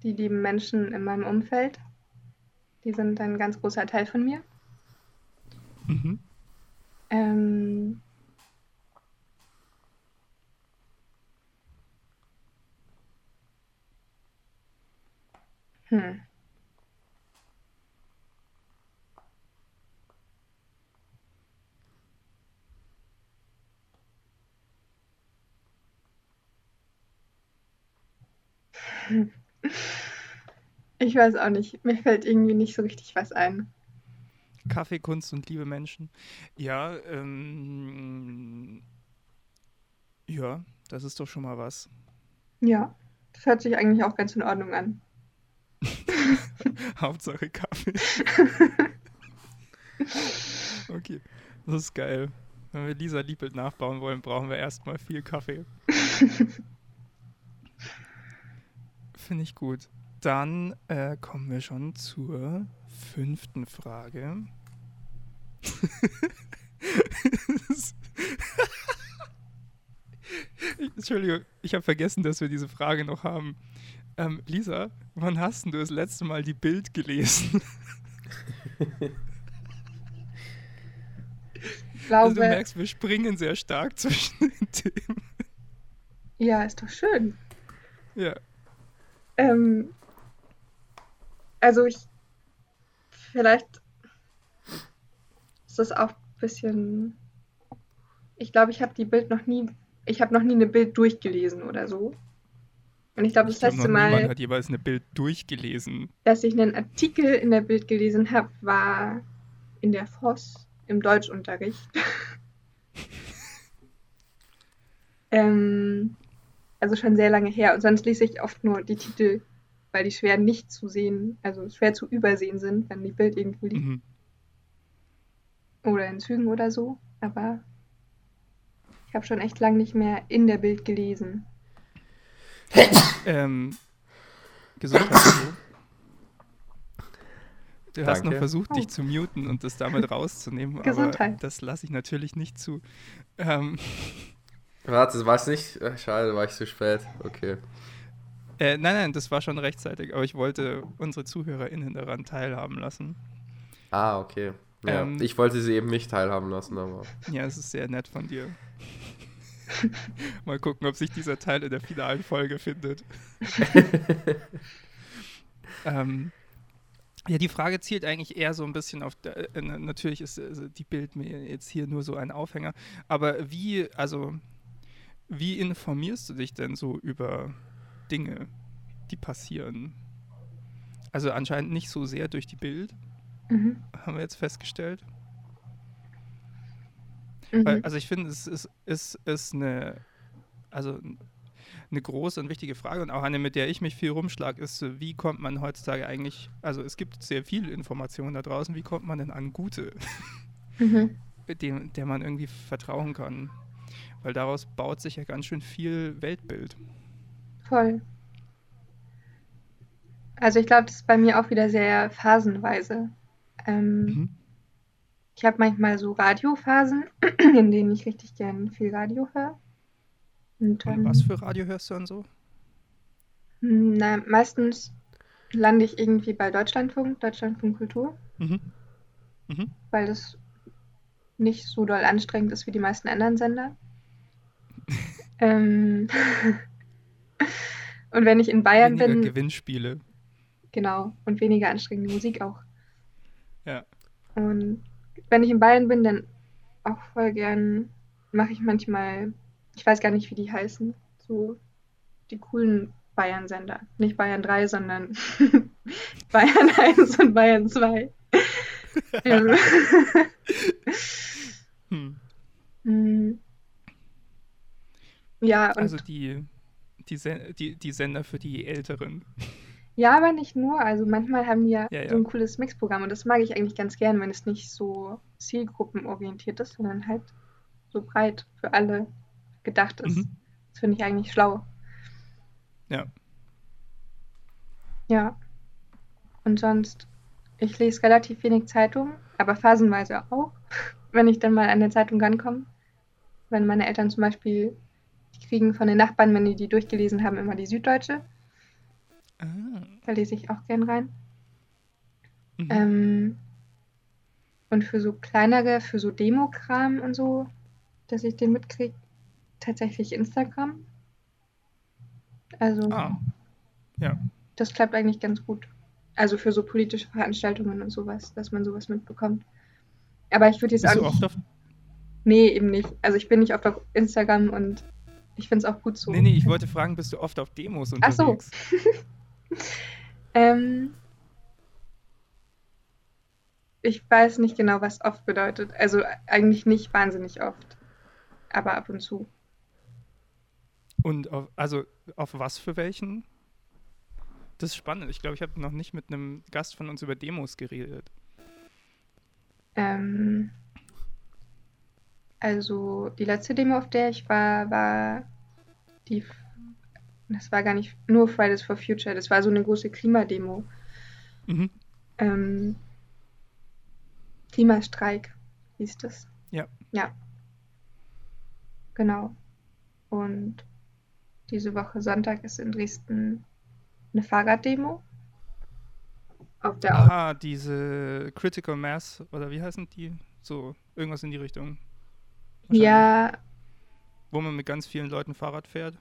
die lieben Menschen in meinem Umfeld. Die sind ein ganz großer Teil von mir. Mhm. Ähm, hm. [laughs] Ich weiß auch nicht. Mir fällt irgendwie nicht so richtig was ein. Kaffee, Kunst und liebe Menschen. Ja, ähm, ja, das ist doch schon mal was. Ja, das hört sich eigentlich auch ganz in Ordnung an. [laughs] Hauptsache Kaffee. okay, das ist geil. Wenn wir Lisa Liebelt nachbauen wollen, brauchen wir erstmal viel Kaffee. Finde ich gut. Dann äh, kommen wir schon zur fünften Frage. [laughs] Entschuldigung, ich habe vergessen, dass wir diese Frage noch haben. Ähm, Lisa, wann hast du das letzte Mal die Bild gelesen? Ich glaube, also du merkst, wir springen sehr stark zwischen den Themen. Ja, ist doch schön. Ja. Ähm, also ich, vielleicht ist das auch ein bisschen, ich glaube, ich habe die Bild noch nie, ich habe noch nie eine Bild durchgelesen oder so. Und ich glaube, das ich letzte Mal. Hat jeweils eine Bild durchgelesen. Dass ich einen Artikel in der Bild gelesen habe, war in der Voss im Deutschunterricht. [laughs] ähm, also schon sehr lange her. Und sonst lese ich oft nur die Titel, weil die schwer nicht zu sehen, also schwer zu übersehen sind, wenn die Bild irgendwo liegt. Mhm. Oder in Zügen oder so. Aber ich habe schon echt lange nicht mehr in der Bild gelesen. Ähm, Gesundheit. Du Danke. hast noch versucht, dich zu muten und das damit rauszunehmen, Gesundheit. aber das lasse ich natürlich nicht zu. Ähm, Warte, war es nicht? Schade, war ich zu spät. Okay. Äh, nein, nein, das war schon rechtzeitig, aber ich wollte unsere ZuhörerInnen daran teilhaben lassen. Ah, okay. Ja, ähm, ich wollte sie eben nicht teilhaben lassen, aber. Ja, es ist sehr nett von dir. [laughs] Mal gucken, ob sich dieser Teil in der finalen Folge findet. [laughs] ähm, ja, die Frage zielt eigentlich eher so ein bisschen auf, äh, natürlich ist äh, die Bild mir jetzt hier nur so ein Aufhänger, aber wie, also wie informierst du dich denn so über Dinge, die passieren? Also anscheinend nicht so sehr durch die Bild, mhm. haben wir jetzt festgestellt. Mhm. Weil, also ich finde, es ist, ist, ist eine, also eine große und wichtige Frage und auch eine, mit der ich mich viel rumschlage, ist, wie kommt man heutzutage eigentlich, also es gibt sehr viele Informationen da draußen, wie kommt man denn an gute, [laughs] mhm. dem, der man irgendwie vertrauen kann? Weil daraus baut sich ja ganz schön viel Weltbild. Voll. Also ich glaube, das ist bei mir auch wieder sehr phasenweise. Ähm, mhm. Ich habe manchmal so Radiophasen, [clears throat] in denen ich richtig gern viel Radio höre. Und, Und was für Radio hörst du dann so? Hm, na, meistens lande ich irgendwie bei Deutschlandfunk, Deutschlandfunk Kultur. Mhm. Mhm. Weil das nicht so doll anstrengend ist wie die meisten anderen Sender. [laughs] ähm, [laughs] und wenn ich in Bayern weniger bin. Gewinnspiele. Genau, und weniger anstrengende Musik auch. Ja. Und wenn ich in Bayern bin, dann auch voll gern mache ich manchmal ich weiß gar nicht, wie die heißen, so die coolen Bayern-Sender. Nicht Bayern 3, sondern [laughs] Bayern 1 und Bayern 2. [laughs] [laughs] hm. hm. Ja, und also die, die, die, die Sender für die Älteren. Ja, aber nicht nur. Also manchmal haben die ja, ja, ja. so ein cooles Mixprogramm und das mag ich eigentlich ganz gern, wenn es nicht so zielgruppenorientiert ist, sondern halt so breit für alle gedacht ist. Mhm. Das finde ich eigentlich schlau. Ja. Ja. Und sonst, ich lese relativ wenig Zeitung, aber phasenweise auch, [laughs] wenn ich dann mal an der Zeitung rankomme. Wenn meine Eltern zum Beispiel, die kriegen von den Nachbarn, wenn die die durchgelesen haben, immer die Süddeutsche. Ah. Da lese ich auch gern rein. Mhm. Ähm, und für so kleinere, für so Demokram und so, dass ich den mitkriege, tatsächlich Instagram. Also, ah. ja. das klappt eigentlich ganz gut. Also für so politische Veranstaltungen und sowas, dass man sowas mitbekommt. Aber ich würde jetzt Bist auch. Du oft auf... Nee, eben nicht. Also ich bin nicht oft auf Instagram und Ich finde es auch gut so. Nee, nee, ich wollte fragen, bist du oft auf Demos unterwegs? Ach so. [laughs] ähm, ich weiß nicht genau, was oft bedeutet. Also eigentlich nicht wahnsinnig oft, aber ab und zu. Und auf, also auf was für welchen? Das ist spannend. Ich glaube, ich habe noch nicht mit einem Gast von uns über Demos geredet. Ähm, also die letzte Demo, auf der ich war, war die. Das war gar nicht nur Fridays for Future, das war so eine große Klimademo. Mhm. Ähm, Klimastreik hieß das. Ja. Ja. Genau. Und diese Woche Sonntag ist in Dresden eine Fahrraddemo. Auf der Ah, diese Critical Mass, oder wie heißen die? So, irgendwas in die Richtung. Ja. Wo man mit ganz vielen Leuten Fahrrad fährt.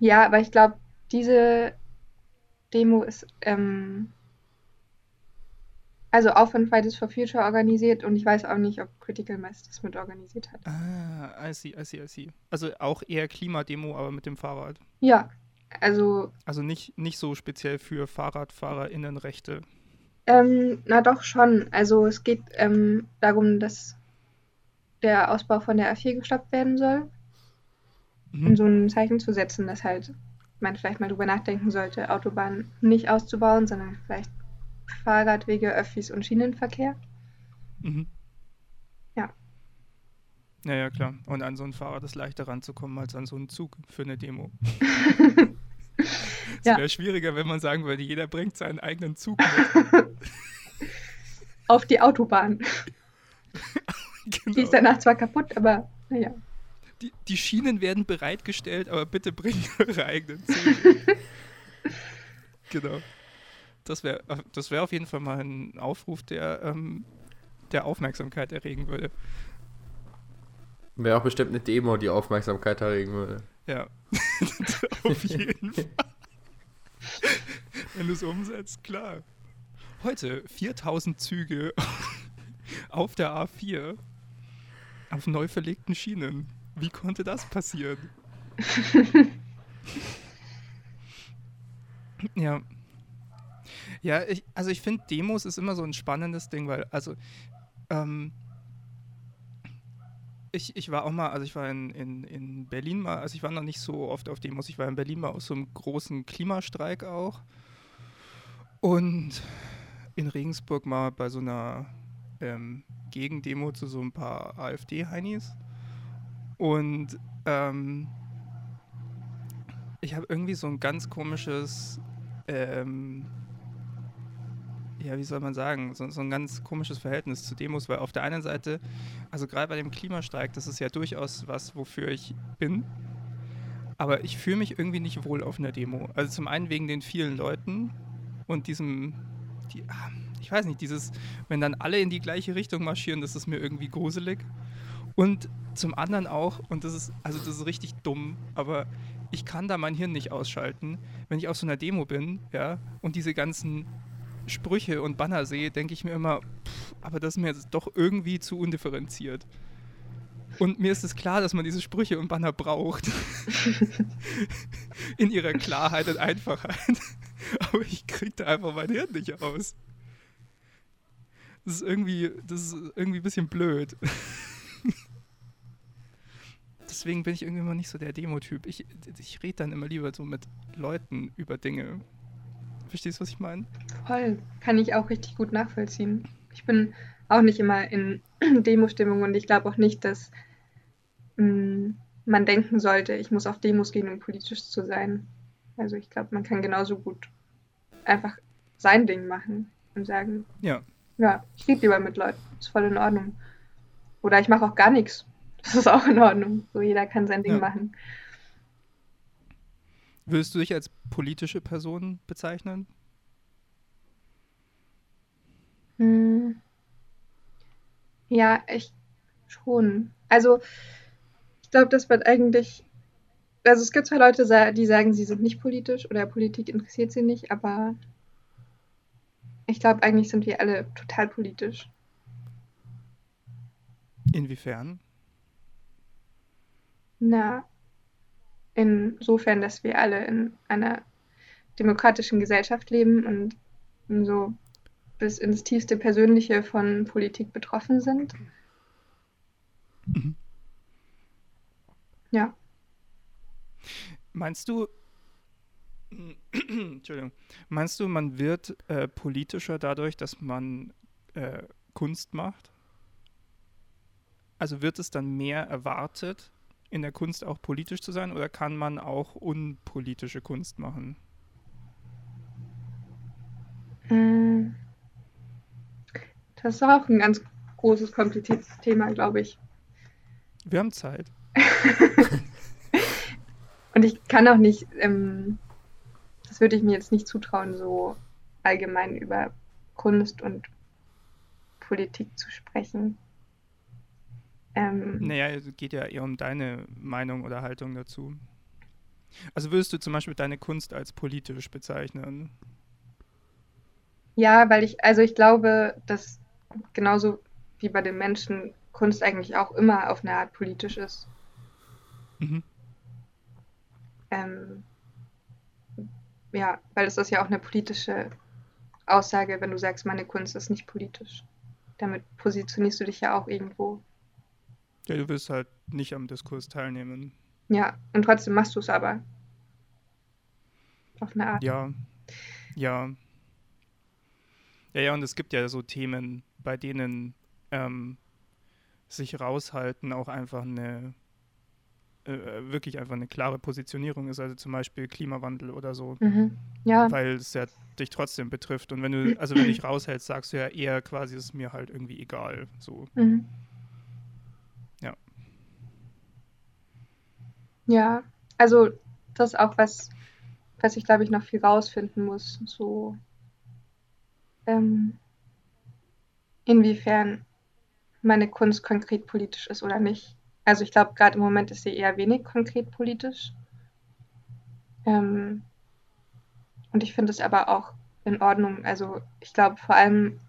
Ja, aber ich glaube, diese Demo ist ähm, also auch von Fridays for Future organisiert und ich weiß auch nicht, ob Critical Mass das mit organisiert hat. Ah, I see, I see, I see. Also auch eher Klimademo, aber mit dem Fahrrad. Ja, also. Also nicht, nicht so speziell für FahrradfahrerInnenrechte. Ähm, na doch schon. Also es geht ähm, darum, dass der Ausbau von der A4 gestoppt werden soll. Mhm. Um so ein Zeichen zu setzen, dass halt man vielleicht mal drüber nachdenken sollte, Autobahnen nicht auszubauen, sondern vielleicht Fahrradwege, Öffis und Schienenverkehr. Mhm. Ja. Ja, ja, klar. Und an so ein Fahrrad ist leichter ranzukommen als an so einen Zug für eine Demo. [laughs] Es ja. wäre schwieriger, wenn man sagen würde, jeder bringt seinen eigenen Zug mit. [laughs] Auf die Autobahn. genau. [laughs] Die ist danach zwar kaputt, aber naja. Die, die Schienen werden bereitgestellt, aber bitte bringt [laughs] eure eigenen Züge. [laughs] genau. Das wäre das wär auf jeden Fall mal ein Aufruf, der, ähm, der Aufmerksamkeit erregen würde. Wäre auch bestimmt eine Demo, die Aufmerksamkeit erregen würde. Ja, [laughs] auf jeden Fall. Wenn du es umsetzt, klar. Heute 4000 Züge auf der A4 auf neu verlegten Schienen. Wie konnte das passieren? [laughs] ja, ja, ich, also ich finde, Demos ist immer so ein spannendes Ding, weil, also, ähm, ich, ich war auch mal, also ich war in, in, in Berlin mal, also ich war noch nicht so oft auf Demos, ich war in Berlin mal aus so einem großen Klimastreik auch. Und in Regensburg mal bei so einer ähm, Gegendemo zu so ein paar AfD-Heinis. Und ähm, ich habe irgendwie so ein ganz komisches ähm, ja, wie soll man sagen, so, so, ein ganz komisches Verhältnis zu Demos, weil auf der einen Seite, also gerade bei dem Klimastreik, das ist ja durchaus was, wofür ich bin, aber ich fühle mich irgendwie nicht wohl auf einer Demo. Also zum einen wegen den vielen Leuten und diesem, die, ah, ich weiß nicht, dieses, wenn dann alle in die gleiche Richtung marschieren, das ist mir irgendwie gruselig. Und zum anderen auch, und das ist, also das ist richtig dumm, aber ich kann da mein Hirn nicht ausschalten, wenn ich auf so einer Demo bin, ja, und diese ganzen Sprüche und Banner sehe, denke ich mir immer, pff, aber das ist mir jetzt doch irgendwie zu undifferenziert. Und mir ist es klar, dass man diese Sprüche und Banner braucht. [laughs] In ihrer Klarheit und Einfachheit. Aber ich kriege da einfach mein Hirn nicht aus. Das ist irgendwie, das ist irgendwie ein bisschen blöd. Deswegen bin ich irgendwie immer nicht so der Demo-Typ. Ich, ich rede dann immer lieber so mit Leuten über Dinge. Verstehst du, was ich meine? Voll. Kann ich auch richtig gut nachvollziehen. Ich bin auch nicht immer in [clears throat] Demo-Stimmung und ich glaube auch nicht, dass mh, mm, man denken sollte, ich muss auf Demos gehen, um politisch zu sein. Also ich glaube, man kann genauso gut einfach sein Ding machen und sagen, ja, ja ich rede lieber mit Leuten, ist voll in Ordnung. Oder ich mache auch gar nichts. Das ist auch in Ordnung. So jeder kann sein Ding ja. machen. Würdest du dich als politische Person bezeichnen? Hm. Ja, ich schon. Also, ich glaube, das wird eigentlich. Also, es gibt zwar Leute, die sagen, sie sind nicht politisch oder Politik interessiert sie nicht, aber ich glaube, eigentlich sind wir alle total politisch. Inwiefern? Na, insofern, dass wir alle in einer demokratischen Gesellschaft leben und so bis ins tiefste Persönliche von Politik betroffen sind. Mhm. Ja. Meinst du, Entschuldigung, meinst du, man wird äh, politischer dadurch, dass man äh, Kunst macht? Also wird es dann mehr erwartet, in der Kunst auch politisch zu sein oder kann man auch unpolitische Kunst machen? Hm. Das ist auch ein ganz großes, kompliziertes Thema, glaube ich. Wir haben Zeit. [laughs] Und ich kann auch nicht, ähm, das würde ich mir jetzt nicht zutrauen, so allgemein über Kunst und Politik zu sprechen. Ähm, naja, es geht ja eher um deine Meinung oder Haltung dazu. Also würdest du zum Beispiel deine Kunst als politisch bezeichnen? Ja, weil ich, also ich glaube, dass genauso wie bei den Menschen Kunst eigentlich auch immer auf eine Art politisch ist. Mhm. Ähm, ja, weil es ist ja auch eine politische Aussage, wenn du sagst, meine Kunst ist nicht politisch. Damit positionierst du dich ja auch irgendwo. Ja, du willst halt nicht am Diskurs teilnehmen. Ja, und trotzdem machst du es aber. Auf eine Art. Ja, ja. Ja, ja, und es gibt ja so Themen, bei denen ähm, sich raushalten auch einfach eine äh, äh, wirklich einfach eine klare Positionierung ist, also zum Beispiel Klimawandel oder so. Mhm. Ja. Weil es ja dich trotzdem betrifft. Und wenn du, also wenn du dich raushältst, sagst du ja eher quasi, ist mir halt irgendwie egal. So. Mhm. Ja. Ja, also das ist auch was, was ich glaube ich noch viel rausfinden muss. So ähm, inwiefern meine Kunst konkret politisch ist oder nicht. Also ich glaube, gerade im Moment ist sie eher wenig konkret politisch. Ähm, und ich finde es aber auch in Ordnung. Also ich glaube, vor allem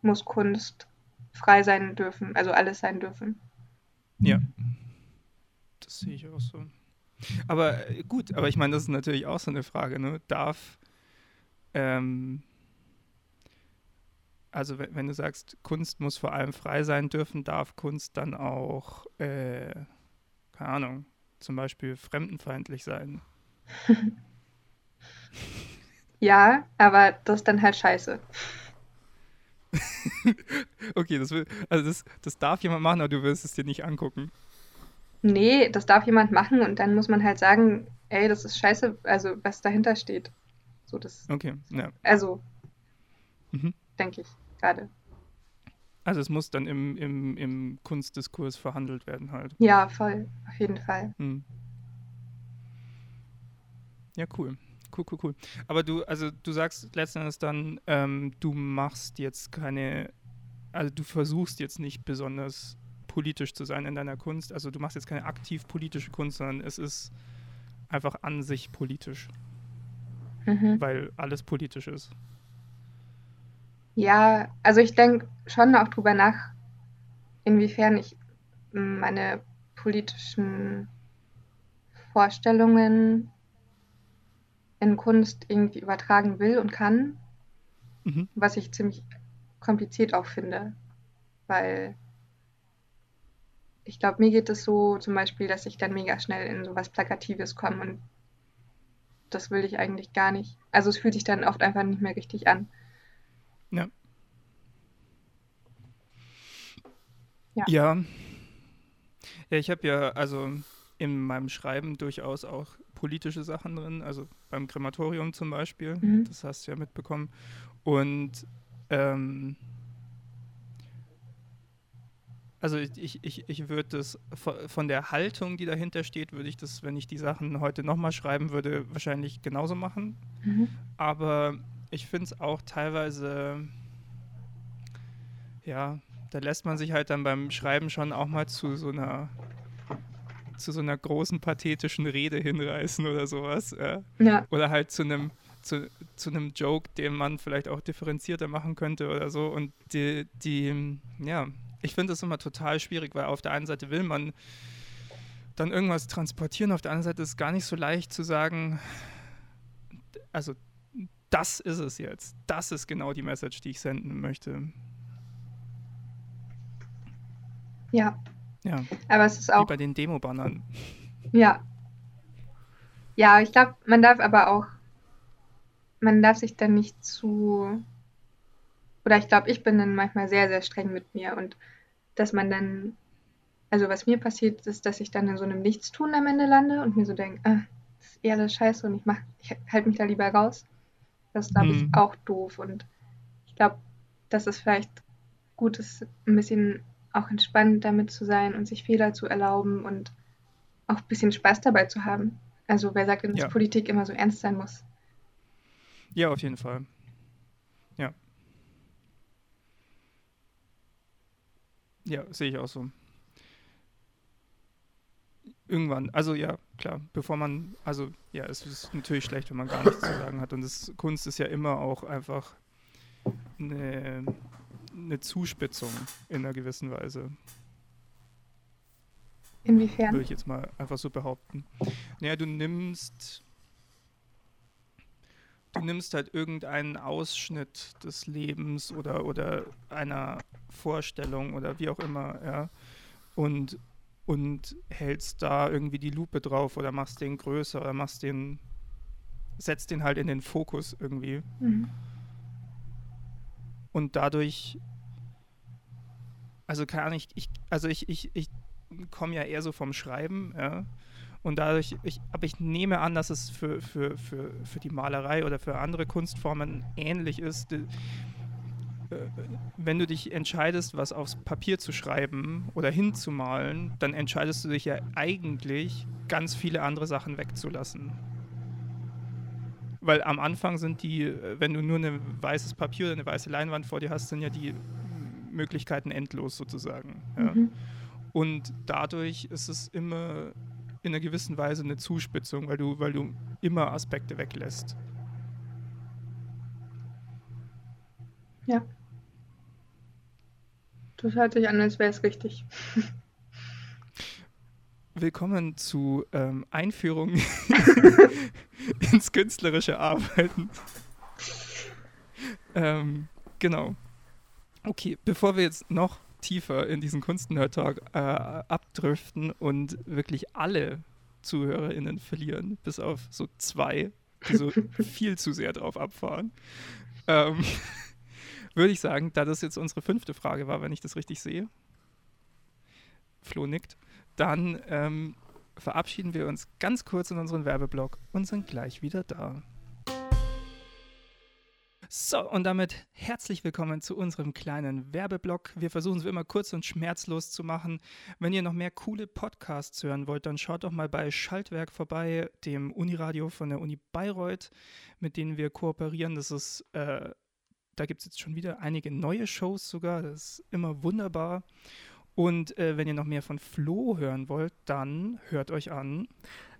muss Kunst frei sein dürfen, also alles sein dürfen. Ja, das sehe ich auch so. Aber äh, gut, aber ich meine, das ist natürlich auch so eine Frage, ne? Darf ähm, also wenn, wenn, du sagst, Kunst muss vor allem frei sein dürfen, darf Kunst dann auch, äh, keine Ahnung, zum Beispiel fremdenfeindlich sein? [laughs] ja, aber das ist dann halt scheiße. [laughs] okay, das will, also das, das darf jemand machen, aber du wirst es dir nicht angucken. Nee, das darf jemand machen und dann muss man halt sagen, ey, das ist scheiße, also was dahinter steht. So, das. Okay, ja. Also, mhm. denke ich gerade. Also es muss dann im, im, im Kunstdiskurs verhandelt werden halt. Ja, voll, auf jeden Fall. Hm. Ja, cool. Cool, cool, cool. Aber du, also du sagst letzten Endes dann, ähm, du machst jetzt keine, also du versuchst jetzt nicht besonders politisch zu sein in deiner Kunst. Also du machst jetzt keine aktiv politische Kunst, sondern es ist einfach an sich politisch. Mhm. Weil alles politisch ist. Ja, also ich denke schon auch drüber nach, inwiefern ich meine politischen Vorstellungen in Kunst irgendwie übertragen will und kann, mhm. was ich ziemlich kompliziert auch finde, weil ich glaube, mir geht es so zum Beispiel, dass ich dann mega schnell in sowas Plakatives komme und das will ich eigentlich gar nicht. Also es fühlt sich dann oft einfach nicht mehr richtig an. Ja. Ja. Ja, ja ich habe ja also in meinem Schreiben durchaus auch politische Sachen drin, also beim Krematorium zum Beispiel, mhm. das hast du ja mitbekommen. Und ähm, also ich, ich, ich würde das von der Haltung, die dahinter steht, würde ich das, wenn ich die Sachen heute nochmal schreiben würde, wahrscheinlich genauso machen. Mhm. Aber ich finde es auch teilweise, ja, da lässt man sich halt dann beim Schreiben schon auch mal zu so einer zu so einer großen pathetischen Rede hinreißen oder sowas. Ja. ja. Oder halt zu einem zu, zu einem Joke, den man vielleicht auch differenzierter machen könnte oder so. Und die, die ja, ich finde das immer total schwierig, weil auf der einen Seite will man dann irgendwas transportieren. Auf der anderen Seite ist es gar nicht so leicht zu sagen, also das ist es jetzt. Das ist genau die Message, die ich senden möchte. Ja. Ja. Aber es ist auch. Wie bei den Demo-Bannern. Ja. Ja, ich glaube, man darf aber auch, man darf sich dann nicht zu, oder ich glaube, ich bin dann manchmal sehr, sehr streng mit mir und dass man dann, also was mir passiert, ist, dass ich dann in so einem Nichtstun am Ende lande und mir so denke, ah, das ist eher alles scheiße und ich mach, ich halte mich da lieber raus. Das ist, glaube ich, Mhm. auch doof und ich glaube, dass es vielleicht gut ist, ein bisschen auch entspannt damit zu sein und sich Fehler zu erlauben und auch ein bisschen Spaß dabei zu haben. Also wer sagt denn, dass Ja. Politik immer so ernst sein muss? Ja, auf jeden Fall. Ja. Ja, sehe ich auch so. Irgendwann, also ja, klar, bevor man, also ja, es ist natürlich schlecht, wenn man gar nichts zu sagen hat. Und das, Kunst ist ja immer auch einfach eine, eine Zuspitzung in einer gewissen Weise, Inwiefern? würde ich jetzt mal einfach so behaupten. Naja, du nimmst, du nimmst halt irgendeinen Ausschnitt des Lebens oder, oder einer Vorstellung oder wie auch immer, ja, und, und hältst da irgendwie die Lupe drauf oder machst den größer oder machst den, setzt den halt in den Fokus irgendwie. Mhm. Und dadurch, also kann ich, ich also ich, ich, ich komme ja eher so vom Schreiben, ja. Und dadurch, ich, aber ich nehme an, dass es für, für, für, für die Malerei oder für andere Kunstformen ähnlich ist. Die- äh, Wenn du dich entscheidest, was aufs Papier zu schreiben oder hinzumalen, dann entscheidest du dich ja eigentlich, ganz viele andere Sachen wegzulassen. Weil am Anfang sind die, wenn du nur ein weißes Papier oder eine weiße Leinwand vor dir hast, sind ja die Möglichkeiten endlos sozusagen. Ja. Mhm. Und dadurch ist es immer in einer gewissen Weise eine Zuspitzung, weil du, weil du immer Aspekte weglässt. Das hört sich an, als wäre es richtig. [laughs] Willkommen zu ähm, Einführung [laughs] ins künstlerische Arbeiten. ähm, genau. Okay, bevor wir jetzt noch tiefer in diesen Kunstnerd-Talk äh, abdriften und wirklich alle ZuhörerInnen verlieren, bis auf so zwei, die so [laughs] viel zu sehr drauf abfahren, ähm, [laughs] würde ich sagen, da das jetzt unsere fünfte Frage war, wenn ich das richtig sehe, Flo nickt, dann ähm, verabschieden wir uns ganz kurz in unseren Werbeblock und sind gleich wieder da. So, und damit herzlich willkommen zu unserem kleinen Werbeblock. Wir versuchen es immer kurz und schmerzlos zu machen. Wenn ihr noch mehr coole Podcasts hören wollt, dann schaut doch mal bei Schaltwerk vorbei, dem Uniradio von der Uni Bayreuth, mit denen wir kooperieren. Das ist, äh, da gibt es jetzt schon wieder einige neue Shows sogar. Das ist immer wunderbar. Und äh, wenn ihr noch mehr von Flo hören wollt, dann hört euch an.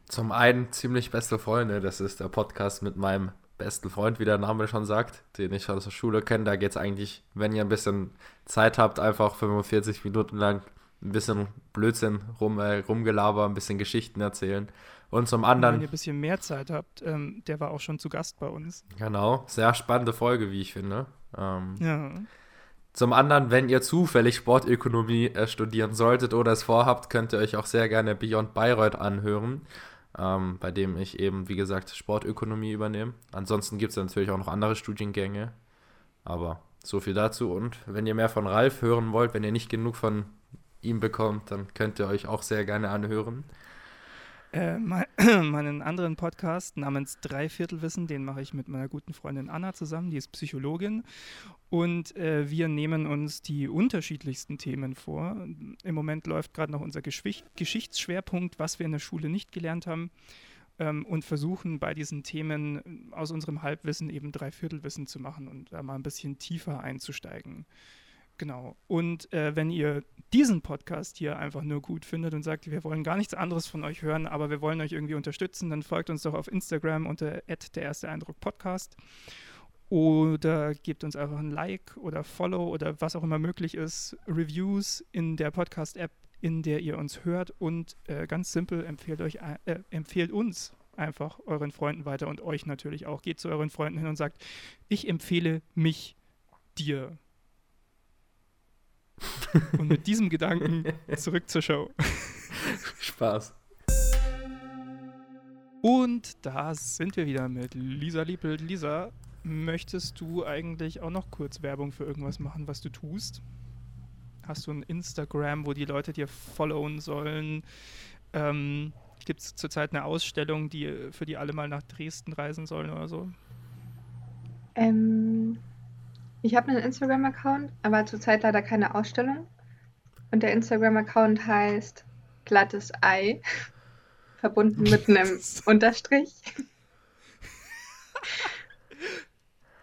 Zum einen ziemlich beste Freunde, das ist der Podcast mit meinem besten Freund, wie der Name schon sagt, den ich aus der Schule kenne. Da geht es eigentlich, wenn ihr ein bisschen Zeit habt, einfach 45 Minuten lang ein bisschen Blödsinn rum, äh, rumgelaber, ein bisschen Geschichten erzählen. Und zum Und wenn anderen, ihr ein bisschen mehr Zeit habt, ähm, der war auch schon zu Gast bei uns. genau, sehr spannende Folge, wie ich finde. Ähm, Ja. Zum anderen, wenn ihr zufällig Sportökonomie äh, studieren solltet oder es vorhabt, könnt ihr euch auch sehr gerne Beyond Bayreuth anhören, ähm, bei dem ich eben, wie gesagt, Sportökonomie übernehme. Ansonsten gibt es natürlich auch noch andere Studiengänge, aber so viel dazu. Und wenn ihr mehr von Ralf hören wollt, wenn ihr nicht genug von ihm bekommt, dann könnt ihr euch auch sehr gerne anhören. Äh, mein, [clears throat] meinen anderen Podcast namens Dreiviertelwissen, den mache ich mit meiner guten Freundin Anna zusammen, die ist Psychologin. Und äh, wir nehmen uns die unterschiedlichsten Themen vor. Im Moment läuft gerade noch unser Geschwicht, Geschichtsschwerpunkt, was wir in der Schule nicht gelernt haben. Ähm, und versuchen bei diesen Themen aus unserem Halbwissen eben Dreiviertelwissen zu machen und da mal ein bisschen tiefer einzusteigen. Genau. Und äh, wenn ihr diesen Podcast hier einfach nur gut findet und sagt, wir wollen gar nichts anderes von euch hören, aber wir wollen euch irgendwie unterstützen, dann folgt uns doch auf Instagram unter der erste Eindruck Podcast oder gebt uns einfach ein Like oder Follow oder was auch immer möglich ist. Reviews in der Podcast-App in der ihr uns hört und äh, ganz simpel empfehlt euch äh, empfehlt uns einfach euren Freunden weiter und euch natürlich auch. Geht zu euren Freunden hin und sagt, ich empfehle mich dir. Und mit diesem Gedanken zurück zur Show. [laughs] Spaß. Und da sind wir wieder mit Lisa Liepelt. Lisa, möchtest du eigentlich auch noch kurz Werbung für irgendwas machen, was du tust? Hast du ein Instagram, wo die Leute dir followen sollen? Ähm, Gibt es zurzeit eine Ausstellung, die, für die alle mal nach Dresden reisen sollen oder so? Ähm, ich habe einen Instagram-Account, aber zurzeit leider keine Ausstellung. Und der Instagram-Account heißt glattes Ei [laughs] verbunden mit einem Unterstrich.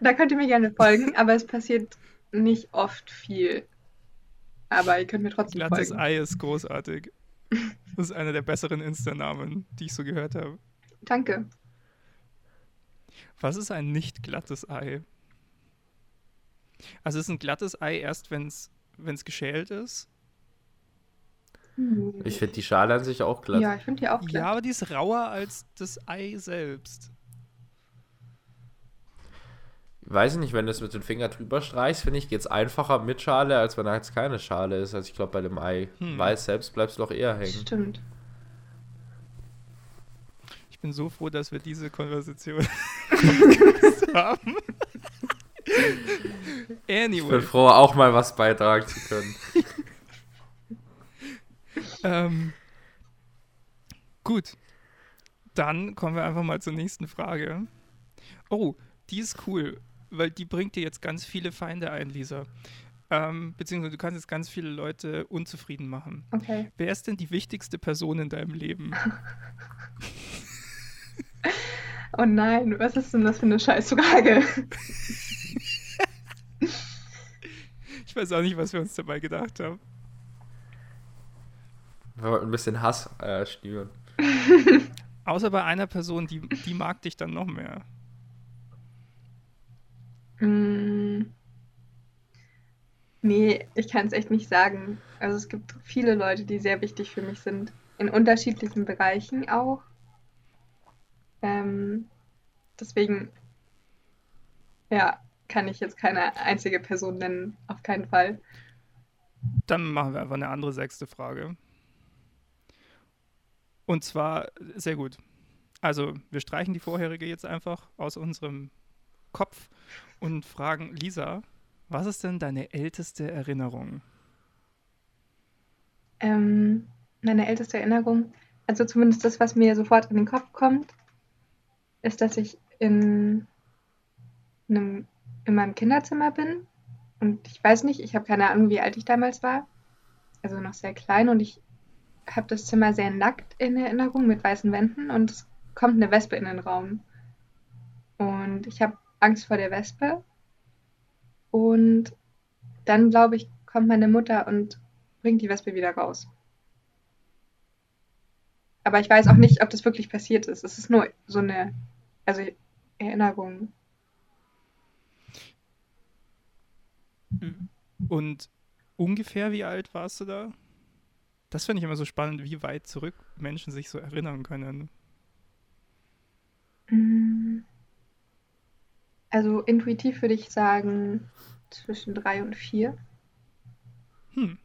da könnt ihr mir gerne folgen, aber es passiert nicht oft viel. Aber ihr könnt mir trotzdem Glattes folgen. Ei ist großartig. Das ist einer der besseren Insta-Namen, die ich so gehört habe. Danke. Was ist ein nicht glattes Ei? Also ist ein glattes Ei erst, wenn es geschält ist? Hm. Ich finde die Schale an sich auch glatt. Ja, ich finde die auch glatt. Ja, aber die ist rauer als das Ei selbst. Weiß ich nicht, wenn du es mit dem Finger drüber streichst, finde ich, geht es einfacher mit Schale, als wenn da jetzt keine Schale ist. Also ich glaube, bei dem Ei Hm. weiß selbst bleibst du doch eher hängen. Stimmt. Ich bin so froh, dass wir diese Konversation [laughs] [laughs] haben. [laughs] Ich anyway, bin froh, auch mal was beitragen zu können. [laughs] ähm, gut. Dann kommen wir einfach mal zur nächsten Frage. Oh, die ist cool, weil die bringt dir jetzt ganz viele Feinde ein, Lisa. Ähm, beziehungsweise du kannst jetzt ganz viele Leute unzufrieden machen. Okay. Wer ist denn die wichtigste Person in deinem Leben? [laughs] Oh nein, was ist denn das für eine Scheißfrage? Ich weiß auch nicht, was wir uns dabei gedacht haben. Wir wollten ein bisschen Hass äh, schnüren. [laughs] Außer bei einer Person, die, die mag dich dann noch mehr. Mm. Nee, ich kann es echt nicht sagen. Also es gibt viele Leute, die sehr wichtig für mich sind. In unterschiedlichen Bereichen auch. Ähm, deswegen, ja, kann ich jetzt keine einzige Person nennen. Auf keinen Fall. Dann machen wir einfach eine andere sechste Frage. Und zwar, sehr gut. Also, wir streichen die vorherige jetzt einfach aus unserem Kopf und fragen Lisa, was ist denn deine älteste Erinnerung? Ähm, meine älteste Erinnerung, also zumindest das, was mir sofort in den Kopf kommt, ist, dass ich in, einem, in meinem Kinderzimmer bin. Und ich weiß nicht, ich habe keine Ahnung, wie alt ich damals war. Also noch sehr klein und ich habe das Zimmer sehr nackt in Erinnerung mit weißen Wänden und es kommt eine Wespe in den Raum. Und ich habe Angst vor der Wespe. Und dann, glaube ich, kommt meine Mutter und bringt die Wespe wieder raus. Aber ich weiß auch nicht, ob das wirklich passiert ist. Es ist nur so eine also Erinnerung. Und ungefähr wie alt warst du da? Das finde ich immer so spannend, wie weit zurück Menschen sich so erinnern können. Mm. Also intuitiv würde ich sagen zwischen drei und vier. Hm,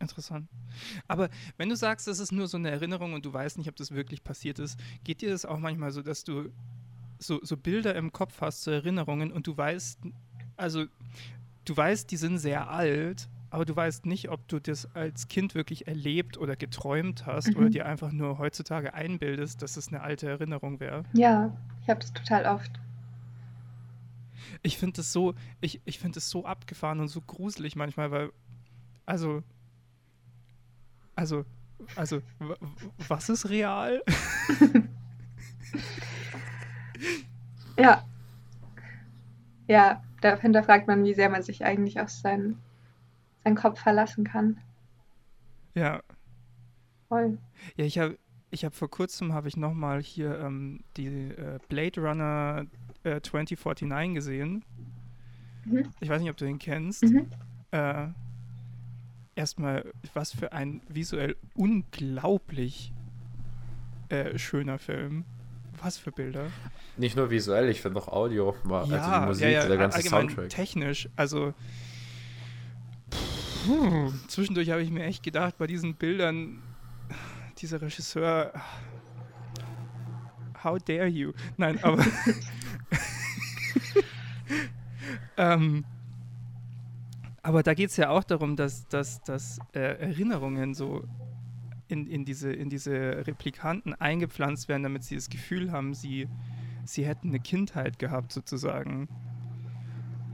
interessant. Aber wenn du sagst, das ist nur so eine Erinnerung und du weißt nicht, ob das wirklich passiert ist, geht dir das auch manchmal so, dass du so, so Bilder im Kopf hast, so Erinnerungen und du weißt, also du weißt, die sind sehr alt, aber du weißt nicht, ob du das als Kind wirklich erlebt oder geträumt hast Mhm. oder dir einfach nur heutzutage einbildest, dass es eine alte Erinnerung wäre. Ja, ich habe das total oft. Ich finde das so, ich, ich finde das so abgefahren und so gruselig manchmal, weil, also, also, also, was ist real? [laughs] Ja. Ja, da hinterfragt man, wie sehr man sich eigentlich auf seinen, seinen Kopf verlassen kann. ja, Voll. ja, ich habe, ich habe vor kurzem habe ich noch mal hier ähm, die äh, Blade Runner äh, 2049 gesehen. Mhm. Ich weiß nicht, ob du den kennst. Mhm. Äh, erstmal, was für ein visuell unglaublich äh, schöner Film. Was für Bilder. Nicht nur visuell, ich finde auch Audio, war, ja, also die Musik, ja, ja, der ganze Soundtrack. technisch, also puh, zwischendurch habe ich mir echt gedacht, bei diesen Bildern, dieser Regisseur, how dare you? Nein, aber [laughs] ähm, aber da geht es ja auch darum, dass, dass, dass äh, Erinnerungen so in, in, diese, in diese Replikanten eingepflanzt werden, damit sie das Gefühl haben, sie, sie hätten eine Kindheit gehabt, sozusagen.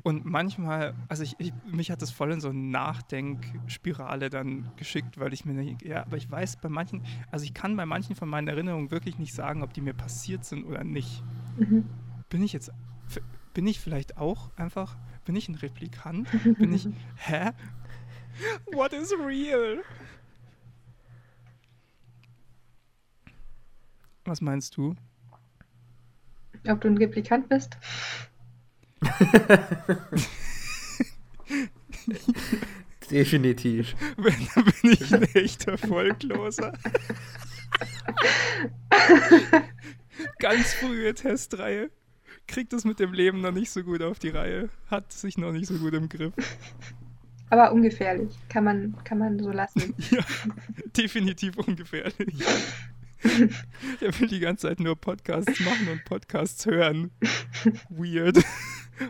Und manchmal, also ich, ich, mich hat das voll in so eine Nachdenkspirale dann geschickt, weil ich mir nicht, ja, aber ich weiß bei manchen, also ich kann bei manchen von meinen Erinnerungen wirklich nicht sagen, ob die mir passiert sind oder nicht. Mhm. Bin ich jetzt, bin ich vielleicht auch einfach, bin ich ein Replikant? [laughs] Bin ich, hä? What is real? Was meinst du? Ob du ein Replikant bist? [laughs] Definitiv. [laughs] Wenn, dann bin ich ein echter Vollkloser. [laughs] Ganz frühe Testreihe. Kriegt es mit dem Leben noch nicht so gut auf die Reihe. Hat sich noch nicht so gut im Griff. Aber ungefährlich. Kann man, kann man so lassen. ja, definitiv ungefährlich. [laughs] Der will die ganze Zeit nur Podcasts machen und Podcasts hören. [laughs] Weird.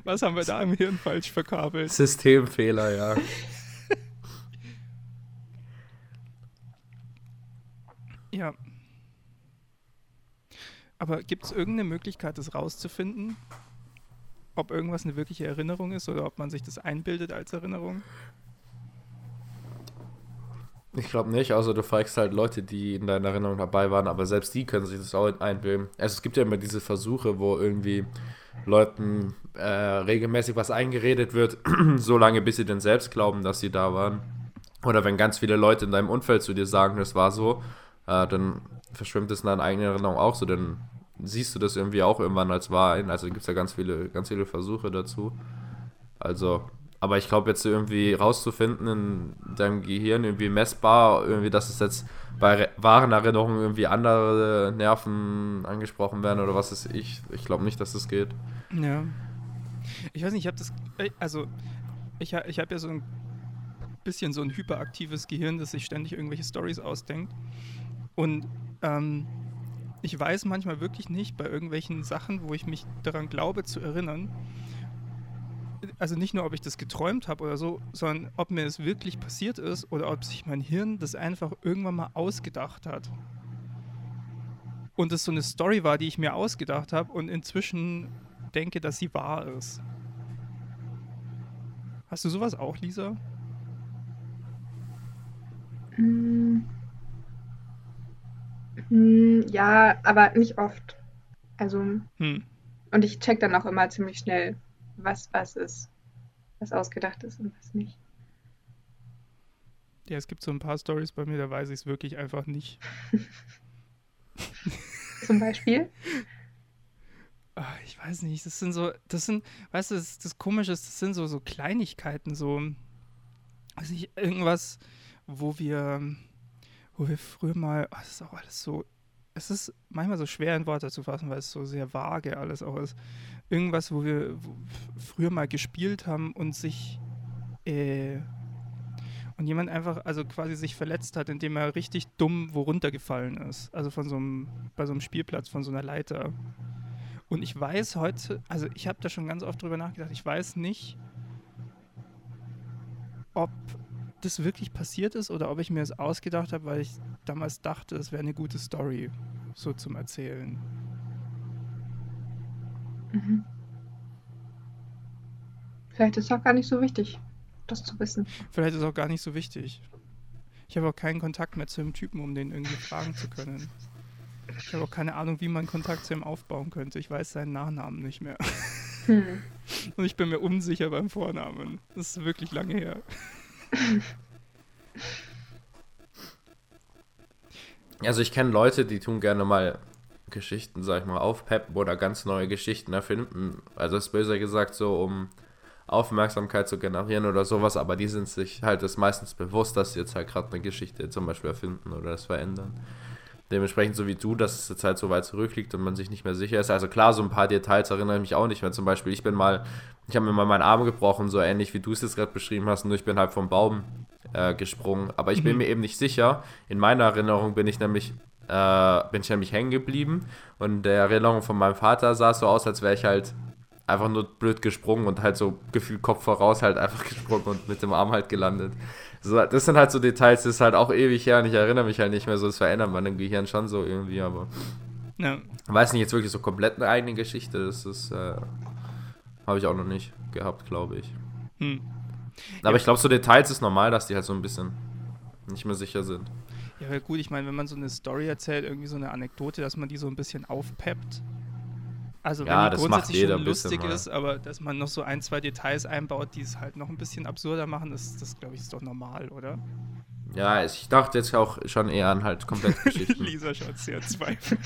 Was haben wir da im Hirn falsch verkabelt? Systemfehler, ja. [laughs] ja. Aber gibt es irgendeine Möglichkeit, das rauszufinden? Ob irgendwas eine wirkliche Erinnerung ist oder ob man sich das einbildet als Erinnerung? Ich glaube nicht, also du fragst halt Leute, die in deiner Erinnerung dabei waren, aber selbst die können sich das auch einbilden. Also es gibt ja immer diese Versuche, wo irgendwie Leuten äh, regelmäßig was eingeredet wird, [clears throat] so lange bis sie denn selbst glauben, dass sie da waren. Oder wenn ganz viele Leute in deinem Umfeld zu dir sagen, das war so, äh, dann verschwimmt es in deiner eigenen Erinnerung auch so, dann siehst du das irgendwie auch irgendwann als wahr ein. Also gibt es ja ganz viele, ganz viele Versuche dazu. Also aber ich glaube, jetzt irgendwie rauszufinden in deinem Gehirn, irgendwie messbar, irgendwie, dass es jetzt bei wahren Erinnerungen irgendwie andere Nerven angesprochen werden oder was ist ich. Ich glaube nicht, dass das geht. Ja. Ich weiß nicht, ich habe das, äh, also ich, ich habe ja so ein bisschen so ein hyperaktives Gehirn, das sich ständig irgendwelche Stories ausdenkt. Und ähm, ich weiß manchmal wirklich nicht bei irgendwelchen Sachen, wo ich mich daran glaube zu erinnern, also nicht nur, ob ich das geträumt habe oder so, sondern ob mir das wirklich passiert ist oder ob sich mein Hirn das einfach irgendwann mal ausgedacht hat. Und es so eine Story war, die ich mir ausgedacht habe und inzwischen denke, dass sie wahr ist. Hast du sowas auch, Lisa? Hm. Hm, ja, aber nicht oft. Also. Hm. Und ich check dann auch immer ziemlich schnell, was was ist, was ausgedacht ist und was nicht. Ja, es gibt so ein paar Stories bei mir, da weiß ich es wirklich einfach nicht. [laughs] Zum Beispiel? Ach, ich weiß nicht, das sind so, das sind, weißt du, das, das Komische ist, das sind so, so Kleinigkeiten, so, weiß ich, irgendwas, wo wir, wo wir früher mal, ach, das ist auch alles so, es ist manchmal so schwer in Worte zu fassen, weil es so sehr vage alles auch ist irgendwas, wo wir früher mal gespielt haben und sich äh, und jemand einfach, also quasi sich verletzt hat, indem er richtig dumm wo runtergefallen ist. Also von so einem, bei so einem Spielplatz, von so einer Leiter. Und ich weiß heute, also ich habe da schon ganz oft drüber nachgedacht, ich weiß nicht, ob das wirklich passiert ist oder ob ich mir das ausgedacht habe, weil ich damals dachte, es wäre eine gute Story, so zum Erzählen. Mhm. Vielleicht ist es auch gar nicht so wichtig, das zu wissen. Vielleicht ist es auch gar nicht so wichtig. Ich habe auch keinen Kontakt mehr zu dem Typen, um den irgendwie fragen zu können. Ich habe auch keine Ahnung, wie man Kontakt zu ihm aufbauen könnte. Ich weiß seinen Nachnamen nicht mehr. Hm. [laughs] Und ich bin mir unsicher beim Vornamen. Das ist wirklich lange her. [laughs] Also ich kenne Leute, die tun gerne mal Geschichten, sag ich mal, aufpeppen oder ganz neue Geschichten erfinden. Also ist böser gesagt so, um Aufmerksamkeit zu generieren oder sowas, aber die sind sich halt das meistens bewusst, dass sie jetzt halt gerade eine Geschichte zum Beispiel erfinden oder das verändern. Dementsprechend so wie du, dass es jetzt halt so weit zurückliegt und man sich nicht mehr sicher ist. Also klar, so ein paar Details erinnere ich mich auch nicht mehr. Zum Beispiel, ich bin mal, ich habe mir mal meinen Arm gebrochen, so ähnlich wie du es jetzt gerade beschrieben hast, nur ich bin halt vom Baum äh, gesprungen. Aber ich bin mhm. mir eben nicht sicher. In meiner Erinnerung bin ich nämlich äh, bin ich nämlich hängen geblieben und der Erinnerung von meinem Vater sah so aus, als wäre ich halt einfach nur blöd gesprungen und halt so gefühlt Kopf voraus halt einfach [laughs] gesprungen und mit dem Arm halt gelandet. So, das sind halt so Details, das ist halt auch ewig her und ich erinnere mich halt nicht mehr so, das verändert man im Gehirn schon so irgendwie, aber ja. weiß nicht jetzt wirklich so komplett eine eigene Geschichte, das ist, äh, habe ich auch noch nicht gehabt, glaube ich. Hm. Aber ja. ich glaube, so Details ist normal, dass die halt so ein bisschen nicht mehr sicher sind. Ja, gut, ich meine, wenn man so eine Story erzählt, irgendwie so eine Anekdote, dass man die so ein bisschen aufpeppt. Also wenn ja, die grundsätzlich schon lustig ist, aber dass man noch so ein, zwei Details einbaut, die es halt noch ein bisschen absurder machen, ist das, glaube ich, ist doch normal, oder? Ja, ich dachte jetzt auch schon eher an halt komplett [laughs] Geschichten. Lisa schaut sehr [laughs] zweifelnd.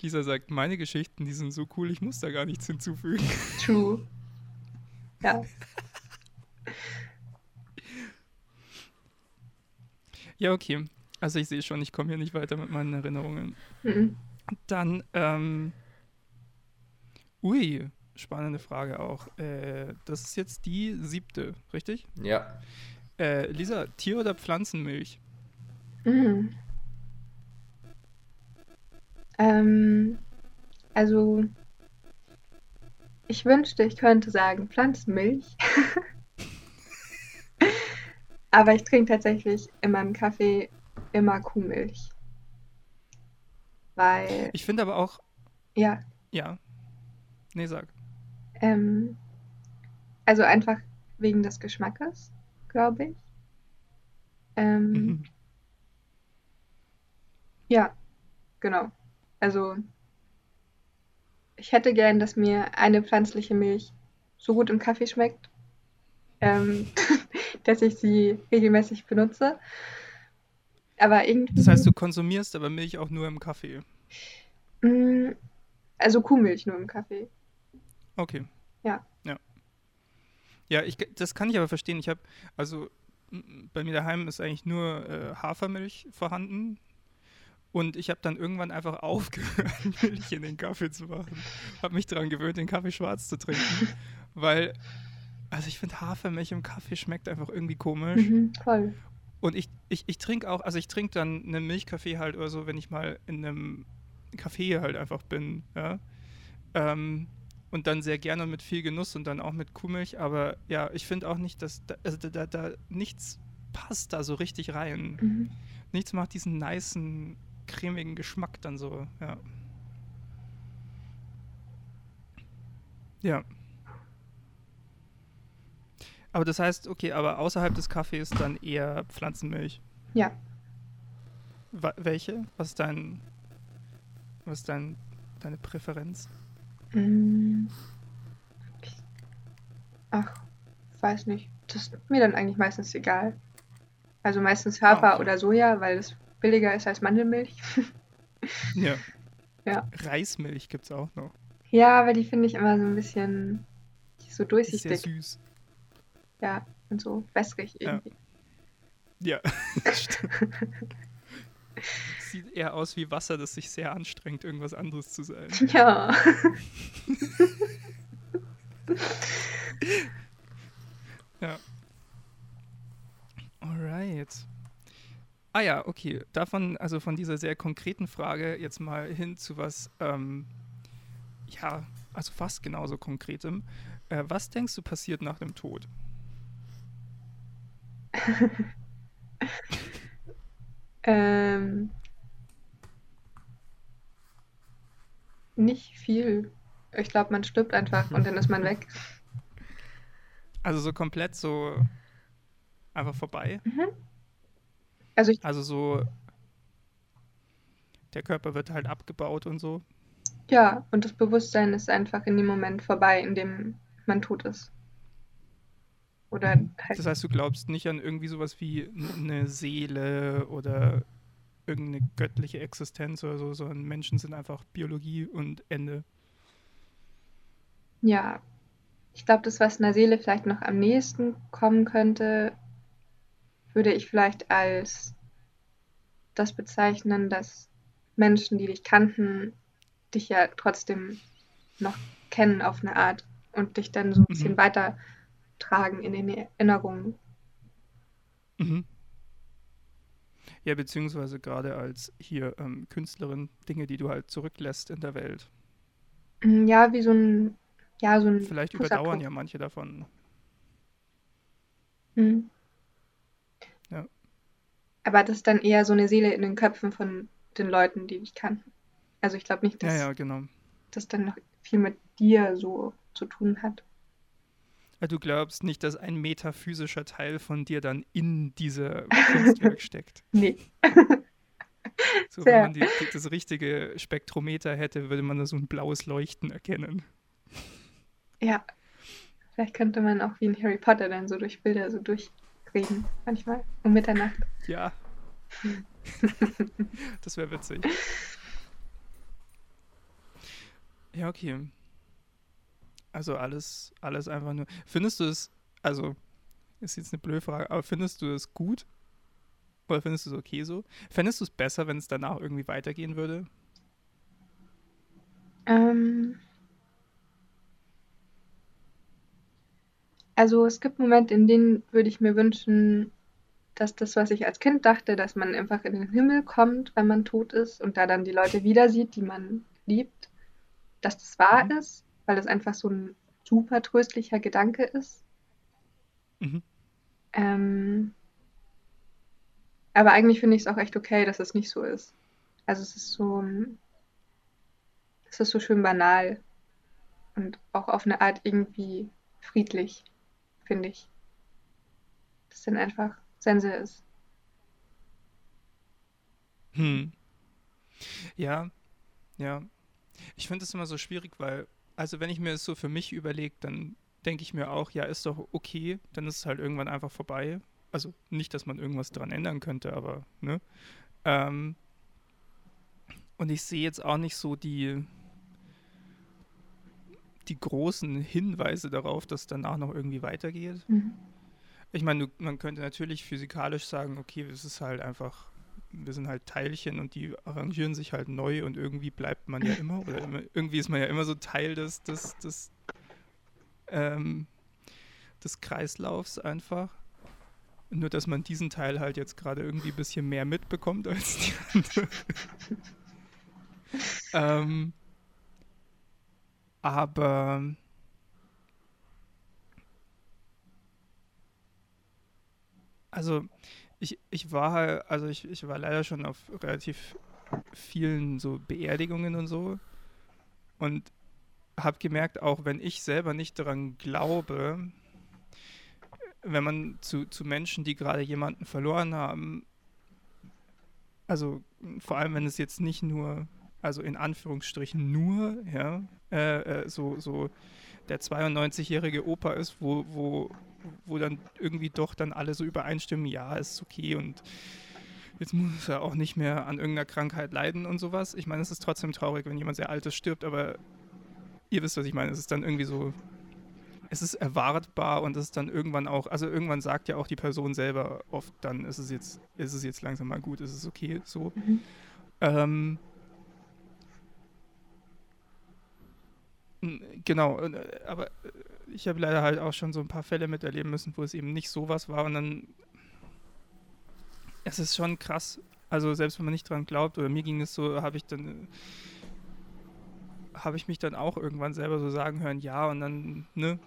Lisa sagt, meine Geschichten, die sind so cool, ich muss da gar nichts hinzufügen. True. Ja. Ja, okay. Also ich sehe schon, ich komme hier nicht weiter mit meinen Erinnerungen. Mhm. Dann, ähm, ui, spannende Frage auch. Äh, das ist jetzt die siebte, richtig? Ja. Äh, Lisa, Tier- oder Pflanzenmilch? Mhm. Ähm, also, ich wünschte, ich könnte sagen Pflanzenmilch. [laughs] Aber ich trinke tatsächlich in meinem Kaffee immer Kuhmilch. Weil. Ich finde aber auch. Ja. Ja. Nee, sag. Ähm, also einfach wegen des Geschmackes, glaube ich. Ähm, mhm. Ja, genau. Also ich hätte gern, dass mir eine pflanzliche Milch so gut im Kaffee schmeckt, ähm, [laughs] dass ich sie regelmäßig benutze. Aber irgendwie. Das heißt, du konsumierst aber Milch auch nur im Kaffee? Mm, also Kuhmilch nur im Kaffee. Okay. Ja. Ja. Ja, ich, das kann ich aber verstehen. Ich habe, also bei mir daheim ist eigentlich nur äh, Hafermilch vorhanden. Und ich habe dann irgendwann einfach [laughs] aufgehört, Milch in den Kaffee zu machen. Habe mich daran gewöhnt, den Kaffee schwarz zu trinken. weil also ich finde Hafermilch im Kaffee schmeckt einfach irgendwie komisch. Mhm, voll. Und ich, ich, ich trinke auch, also ich trinke dann einen Milchkaffee halt oder so, wenn ich mal in einem Café halt einfach bin, ja. Ähm, und dann sehr gerne mit viel Genuss und dann auch mit Kuhmilch. Aber ja, ich finde auch nicht, dass da, also da, da, da, nichts passt da so richtig rein. Mhm. Nichts macht diesen niceen, cremigen Geschmack dann so, ja. Ja. Aber das heißt, okay, aber außerhalb des Kaffees dann eher Pflanzenmilch. Ja. Wa welche? Was ist dein, was ist dein, deine Präferenz? Mm. Ach, weiß nicht. Das ist mir dann eigentlich meistens egal. Also meistens Hafer ah, okay. oder Soja, weil es billiger ist als Mandelmilch. ja. [laughs] Ja. Reismilch gibt es auch noch. Ja, aber die finde ich immer so ein bisschen so durchsichtig. Ist sehr süß. Ja, und so wässrig irgendwie. Ja, ja [laughs] Sieht eher aus wie Wasser, das sich sehr anstrengt, irgendwas anderes zu sein. [laughs] Ja. ja. Alright. Ah ja, okay. Davon, also von dieser sehr konkreten Frage jetzt mal hin zu was, ähm, ja, also fast genauso konkretem. Äh, was denkst du passiert nach dem Tod? Ähm, nicht viel. Ich glaube, man stirbt einfach und dann ist man weg. Also so komplett so einfach vorbei. Mhm. Also, also so der Körper wird halt abgebaut und so. Ja, und das Bewusstsein ist einfach in dem Moment vorbei, in dem man tot ist. Oder halt das heißt, du glaubst nicht an irgendwie sowas wie eine Seele oder irgendeine göttliche Existenz oder so, sondern Menschen sind einfach Biologie und Ende. Ja, ich glaube, das, was einer Seele vielleicht noch am nächsten kommen könnte, würde ich vielleicht als das bezeichnen, dass Menschen, die dich kannten, dich ja trotzdem noch kennen auf eine Art und dich dann so ein bisschen mhm. Weitertragen in den Erinnerungen. Mhm. Ja, beziehungsweise gerade als hier ähm, Künstlerin Dinge, die du halt zurücklässt in der Welt. Mm, ja, wie so ein, ja, so ein. Vielleicht überdauern ja manche davon. Mhm. Ja. Aber das ist dann eher so eine Seele in den Köpfen von den Leuten, die dich kannten. Also ich glaube nicht, dass ja, ja, genau. das dann noch viel mit dir so zu tun hat. Du glaubst nicht, dass ein metaphysischer Teil von dir dann in dieser Kunstwerk [laughs] steckt? Nee. so, wenn man die, die, das richtige Spektrometer hätte, würde man da so ein blaues Leuchten erkennen. Ja. Vielleicht könnte man auch wie in Harry Potter dann so durch Bilder so durchreden, manchmal, um Mitternacht. Ja. [laughs] das wäre witzig. Ja, okay. Also alles, alles einfach nur. Findest du es, also ist jetzt eine blöde Frage, aber findest du es gut? Oder findest du es okay so? Fändest du es besser, wenn es danach irgendwie weitergehen würde? Ähm. Also es gibt Momente, in denen würde ich mir wünschen, dass das, was ich als Kind dachte, dass man einfach in den Himmel kommt, wenn man tot ist und da dann die Leute wieder sieht, die man liebt, dass das wahr mhm. ist weil es einfach so ein super tröstlicher Gedanke ist. Mhm. Ähm, aber eigentlich finde ich es auch echt okay, dass es nicht so ist. Also es ist so, es ist so schön banal und auch auf eine Art irgendwie friedlich, finde ich. Dass dann einfach Sense ist. Hm. Ja, ja. Ich finde es immer so schwierig, weil also wenn ich mir es so für mich überlege, dann denke ich mir auch, ja, ist doch okay, dann ist es halt irgendwann einfach vorbei. Also nicht, dass man irgendwas dran ändern könnte, aber, ne? Ähm, und ich sehe jetzt auch nicht so die, die großen Hinweise darauf, dass danach noch irgendwie weitergeht. Mhm. Ich meine, man könnte natürlich physikalisch sagen, okay, es ist halt einfach wir sind halt Teilchen und die arrangieren sich halt neu und irgendwie bleibt man ja immer oder immer, irgendwie ist man ja immer so Teil des, des, des, ähm, des Kreislaufs einfach. Nur, dass man diesen Teil halt jetzt gerade irgendwie ein bisschen mehr mitbekommt als die anderen. [laughs] ähm, aber also ich, ich war halt, also ich, ich war leider schon auf relativ vielen so Beerdigungen und so. Und habe gemerkt, auch wenn ich selber nicht daran glaube, wenn man zu, zu Menschen, die gerade jemanden verloren haben, also vor allem wenn es jetzt nicht nur, also in Anführungsstrichen nur, ja, äh, äh, so, so der 92-jährige Opa ist, wo, wo, wo dann irgendwie doch dann alle so übereinstimmen, ja, ist okay und jetzt muss er auch nicht mehr an irgendeiner Krankheit leiden und sowas. Ich meine, es ist trotzdem traurig, wenn jemand sehr Altes stirbt, aber ihr wisst, was ich meine. Es ist dann irgendwie so, es ist erwartbar und es ist dann irgendwann auch, also irgendwann sagt ja auch die Person selber oft dann, ist es jetzt, ist es jetzt langsam mal gut, ist es okay, so. Mhm. Ähm, genau, äh, aber äh, ich habe leider halt auch schon so ein paar Fälle miterleben müssen, wo es eben nicht sowas war und dann es ist schon krass. Also selbst wenn man nicht dran glaubt oder mir ging es so, habe ich dann habe ich mich dann auch irgendwann selber so sagen hören, ja und dann ne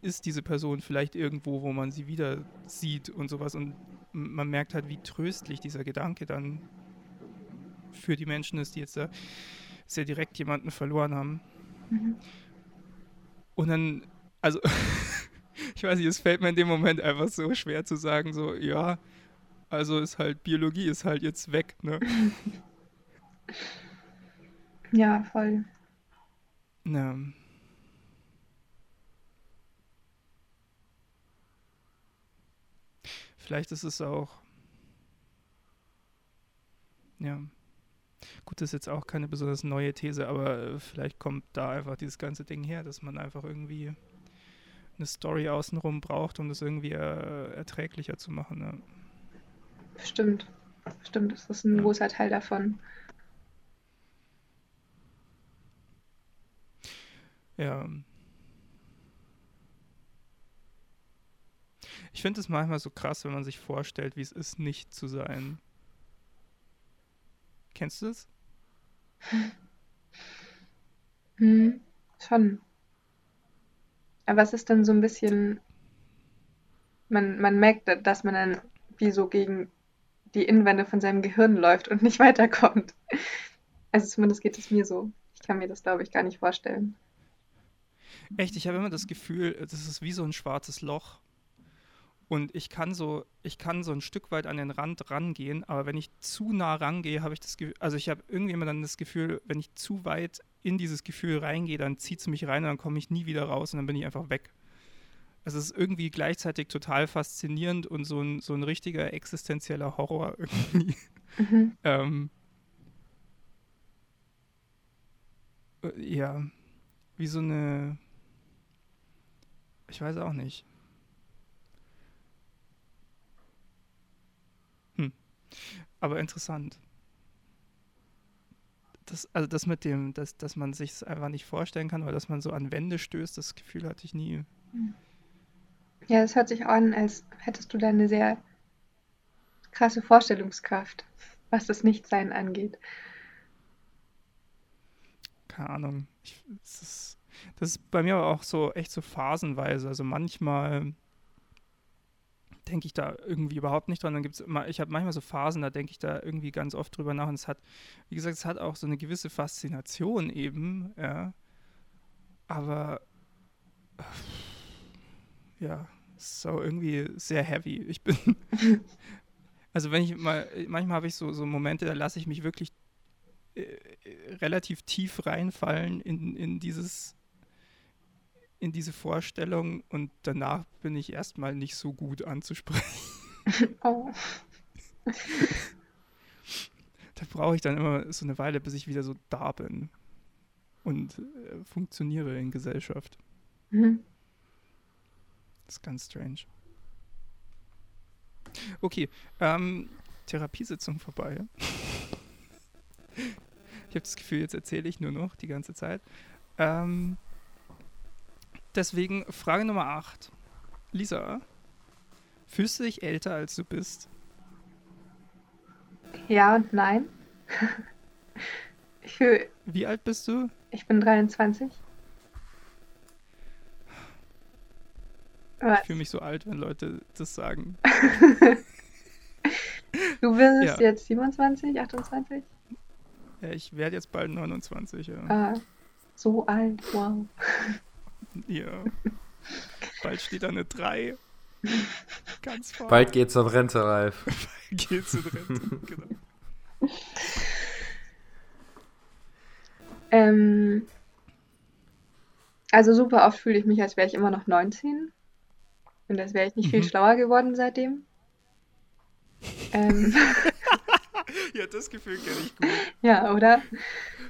ist diese Person vielleicht irgendwo, wo man sie wieder sieht und sowas und man merkt halt, wie tröstlich dieser Gedanke dann für die Menschen ist, die jetzt da sehr direkt jemanden verloren haben. Mhm. Und dann, also, [laughs] ich weiß nicht, es fällt mir in dem Moment einfach so schwer zu sagen, so, ja, also ist halt, Biologie ist halt jetzt weg, ne? [laughs] Ja, voll. Ja. Vielleicht ist es auch. Ja. Gut, das ist jetzt auch keine besonders neue These, aber äh, vielleicht kommt da einfach dieses ganze Ding her, dass man einfach irgendwie eine Story außenrum braucht, um das irgendwie äh, erträglicher zu machen. Ne? Stimmt. Stimmt, das ist ein ja. großer Teil davon. Ja. Ich finde es manchmal so krass, wenn man sich vorstellt, wie es ist, nicht zu sein. Kennst du das? Hm, schon. Aber es ist dann so ein bisschen, man, man merkt, dass man dann wie so gegen die Innenwände von seinem Gehirn läuft und nicht [laughs] weiterkommt. Also zumindest geht es mir so. Ich kann mir das, glaube ich, gar nicht vorstellen. Echt, ich habe immer das Gefühl, das ist wie so ein schwarzes Loch. Und ich kann so, ich kann so ein Stück weit an den Rand rangehen, aber wenn ich zu nah rangehe, habe ich das Gefühl, also ich habe irgendwie immer dann das Gefühl, wenn ich zu weit in dieses Gefühl reingehe, dann zieht es mich rein und dann komme ich nie wieder raus und dann bin ich einfach weg. Es ist irgendwie gleichzeitig total faszinierend und so ein, so ein richtiger existenzieller Horror [laughs] irgendwie. Mhm. ähm, äh, ja, wie so eine, ich weiß auch nicht. Aber interessant. Das, also das mit dem, dass, dass man sich es einfach nicht vorstellen kann, oder dass man so an Wände stößt, das Gefühl hatte ich nie. Hm. Ja, es hört sich an, als hättest du da eine sehr krasse Vorstellungskraft, was das Nichtsein angeht. Keine Ahnung. Ich, das, ist, das ist bei mir aber auch so echt so phasenweise. Also manchmal denke ich da irgendwie überhaupt nicht dran. Dann gibt's immer, ich habe manchmal so Phasen, da denke ich da irgendwie ganz oft drüber nach. Und es hat, wie gesagt, es hat auch so eine gewisse Faszination eben, ja. Aber ja, so irgendwie sehr heavy. Ich bin, [laughs] also wenn ich mal, manchmal habe ich so, so Momente, da lasse ich mich wirklich äh, relativ tief reinfallen in, in dieses in diese Vorstellung und danach bin ich erstmal nicht so gut anzusprechen. [laughs] Oh. da brauche ich dann immer so eine Weile, bis ich wieder so da bin und äh, funktioniere in Gesellschaft. Mhm. Das ist ganz strange. Okay, ähm, Therapiesitzung vorbei. [laughs] ich habe das Gefühl, jetzt erzähle ich nur noch die ganze Zeit. Ähm, Deswegen Frage Nummer 8. Lisa, fühlst du dich älter, als du bist? Ja und nein. [laughs] ich fühl, Wie alt bist du? Ich bin 23. Was? Ich fühle mich so alt, wenn Leute das sagen. [laughs] du bist ja. jetzt 27, 28? Ja, ich werde jetzt bald 29. Ja. Ah, so alt, wow. Ja. Bald steht da eine 3. Ganz vorne. Bald geht's in Rente, Ralf. [laughs] Bald geht's in Rente, genau. Ähm, also super oft fühle ich mich, als wäre ich immer noch 19. Und als wäre ich nicht mhm. viel schlauer geworden seitdem. Ähm. [laughs] ja, das Gefühl kenne ich gut. [laughs] Ja, oder?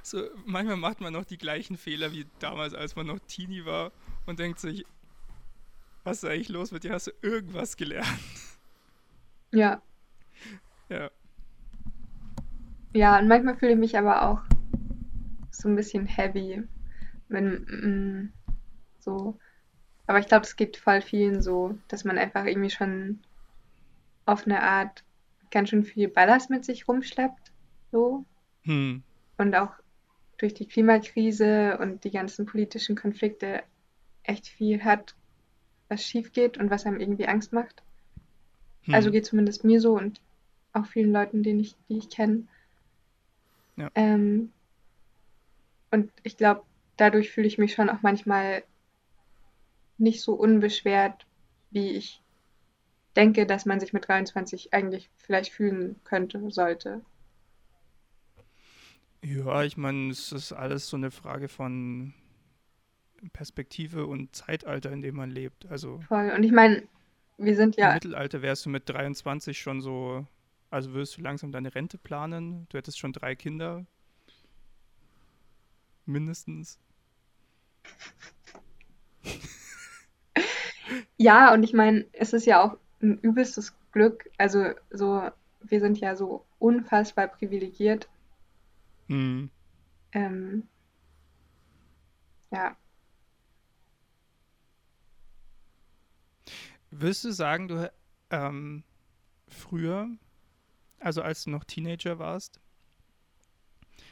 So, manchmal macht man noch die gleichen Fehler wie damals, als man noch Teenie war und denkt sich, was ist eigentlich los mit dir? Hast du irgendwas gelernt? Ja. Ja. Ja, und manchmal fühle ich mich aber auch so ein bisschen heavy. Wenn, mm, so. Aber ich glaube, es geht voll vielen so, dass man einfach irgendwie schon auf eine Art ganz schön viel Ballast mit sich rumschleppt. So. Hm. Und auch durch die Klimakrise und die ganzen politischen Konflikte echt viel hat, was schief geht und was einem irgendwie Angst macht. Hm. Also geht zumindest mir so und auch vielen Leuten, den ich, die ich kenne. Ja. Ähm, und ich glaube, dadurch fühle ich mich schon auch manchmal nicht so unbeschwert, wie ich denke, dass man sich mit 23 eigentlich vielleicht fühlen könnte, sollte. Ja, ich meine, es ist alles so eine Frage von Perspektive und Zeitalter, in dem man lebt. Also Voll. Und ich meine, wir sind ja. Im Mittelalter wärst du mit 23 schon so Also würdest du langsam deine Rente planen? Du hättest schon drei Kinder. Mindestens. Ja, und ich meine, es ist ja auch ein übelstes Glück. Also so, wir sind ja so unfassbar privilegiert. Hm. Ähm, ja. Würdest du sagen, du ähm, früher, also als du noch Teenager warst,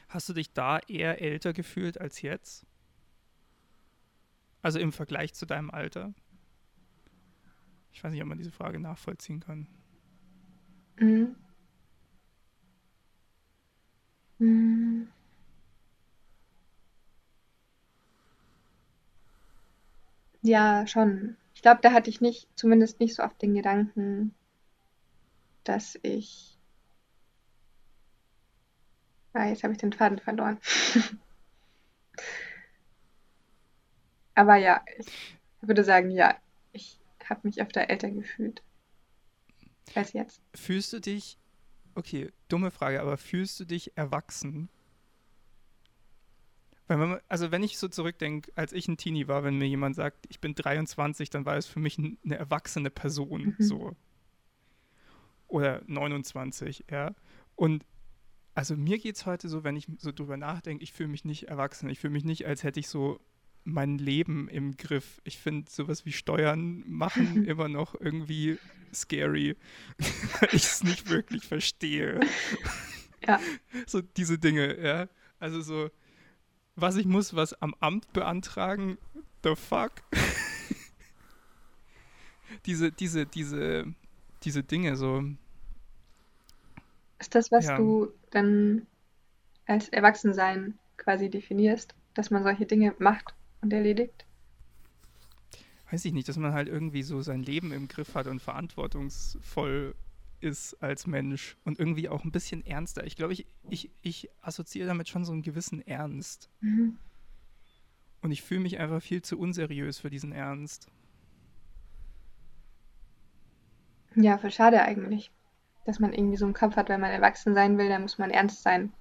hast du dich da eher älter gefühlt als jetzt? Also im Vergleich zu deinem Alter? Ich weiß nicht, ob man diese Frage nachvollziehen kann. Mhm. Mhm. Ja, schon. Ich glaube, da hatte ich nicht, zumindest nicht so oft den Gedanken, dass ich. Ah, jetzt habe ich den Faden verloren. [laughs] Aber ja, ich würde sagen, ja, ich habe mich öfter älter gefühlt als jetzt. Fühlst du dich, okay, dumme Frage, aber fühlst du dich erwachsen? Man, also wenn ich so zurückdenke, als ich ein Teenie war, wenn mir jemand sagt, ich bin 23, dann war es für mich eine erwachsene Person, mhm. so. Oder 29, ja. Und also mir geht es heute so, wenn ich so drüber nachdenke, ich fühle mich nicht erwachsen. Ich fühle mich nicht, als hätte ich so mein Leben im Griff. Ich finde sowas wie Steuern machen [laughs] immer noch irgendwie scary, [laughs] weil ich es nicht wirklich verstehe. Ja. [laughs] So diese Dinge, ja. Also so, was ich muss, was am Amt beantragen, the fuck? diese, diese, diese, diese Dinge so. Ist das, was ja. du dann als Erwachsensein quasi definierst, dass man solche Dinge macht und erledigt? Weiß ich nicht, dass man halt irgendwie so sein Leben im Griff hat und verantwortungsvoll ist als Mensch und irgendwie auch ein bisschen ernster. Ich glaube, ich, ich, ich assoziiere damit schon so einen gewissen Ernst. Mhm. Und ich fühle mich einfach viel zu unseriös für diesen Ernst. Ja, voll schade eigentlich. Dass man irgendwie so einen Kopf hat, wenn man erwachsen sein will, dann muss man ernst sein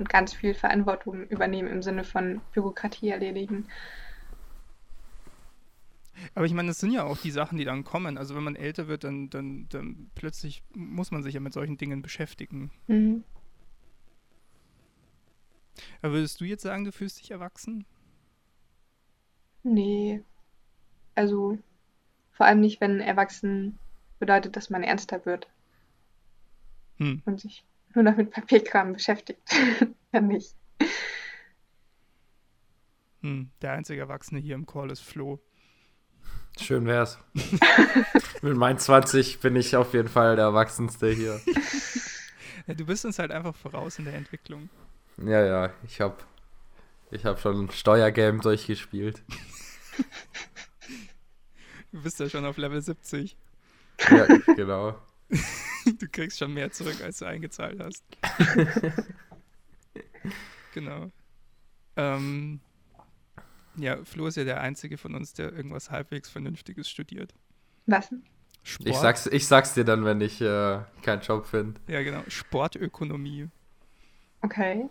und ganz viel Verantwortung übernehmen im Sinne von Bürokratie erledigen. Aber ich meine, das sind ja auch die Sachen, die dann kommen. Also wenn man älter wird, dann, dann, dann plötzlich muss man sich ja mit solchen Dingen beschäftigen. Mhm. Aber würdest du jetzt sagen, du fühlst dich erwachsen? Nee. Also vor allem nicht, wenn erwachsen bedeutet, dass man ernster wird. Hm. Und sich nur noch mit Papierkram beschäftigt. [laughs] ja nicht. Hm, der einzige Erwachsene hier im Call ist Flo. Schön wär's. [laughs] Mit meinen 20 bin ich auf jeden Fall der Erwachsenste hier. [laughs] Ja, du bist uns halt einfach voraus in der Entwicklung. Ja, ja, ich hab, ich hab schon ein Steuergame durchgespielt. Du bist ja schon auf Level 70. Ja, genau. Du kriegst schon mehr zurück, als du eingezahlt hast. [laughs] genau. Ähm, ja, Flo ist ja der Einzige von uns, der irgendwas halbwegs Vernünftiges studiert. Was? Sport. Ich sag's, ich sag's dir dann, wenn ich äh, keinen Job finde. Ja, genau. Sportökonomie. Okay.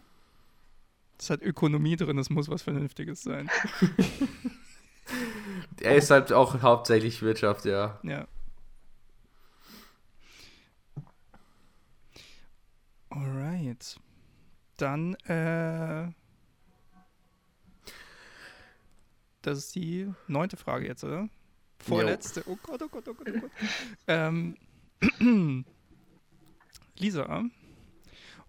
Es hat Ökonomie drin, es muss was Vernünftiges sein. [laughs] er ist halt auch hauptsächlich Wirtschaft, ja. Ja. Alright. Dann, äh, Das ist die neunte Frage jetzt, oder? Vorletzte. Jo. Oh Gott, oh Gott, oh Gott, oh Gott. [laughs] ähm, [clears throat] Lisa,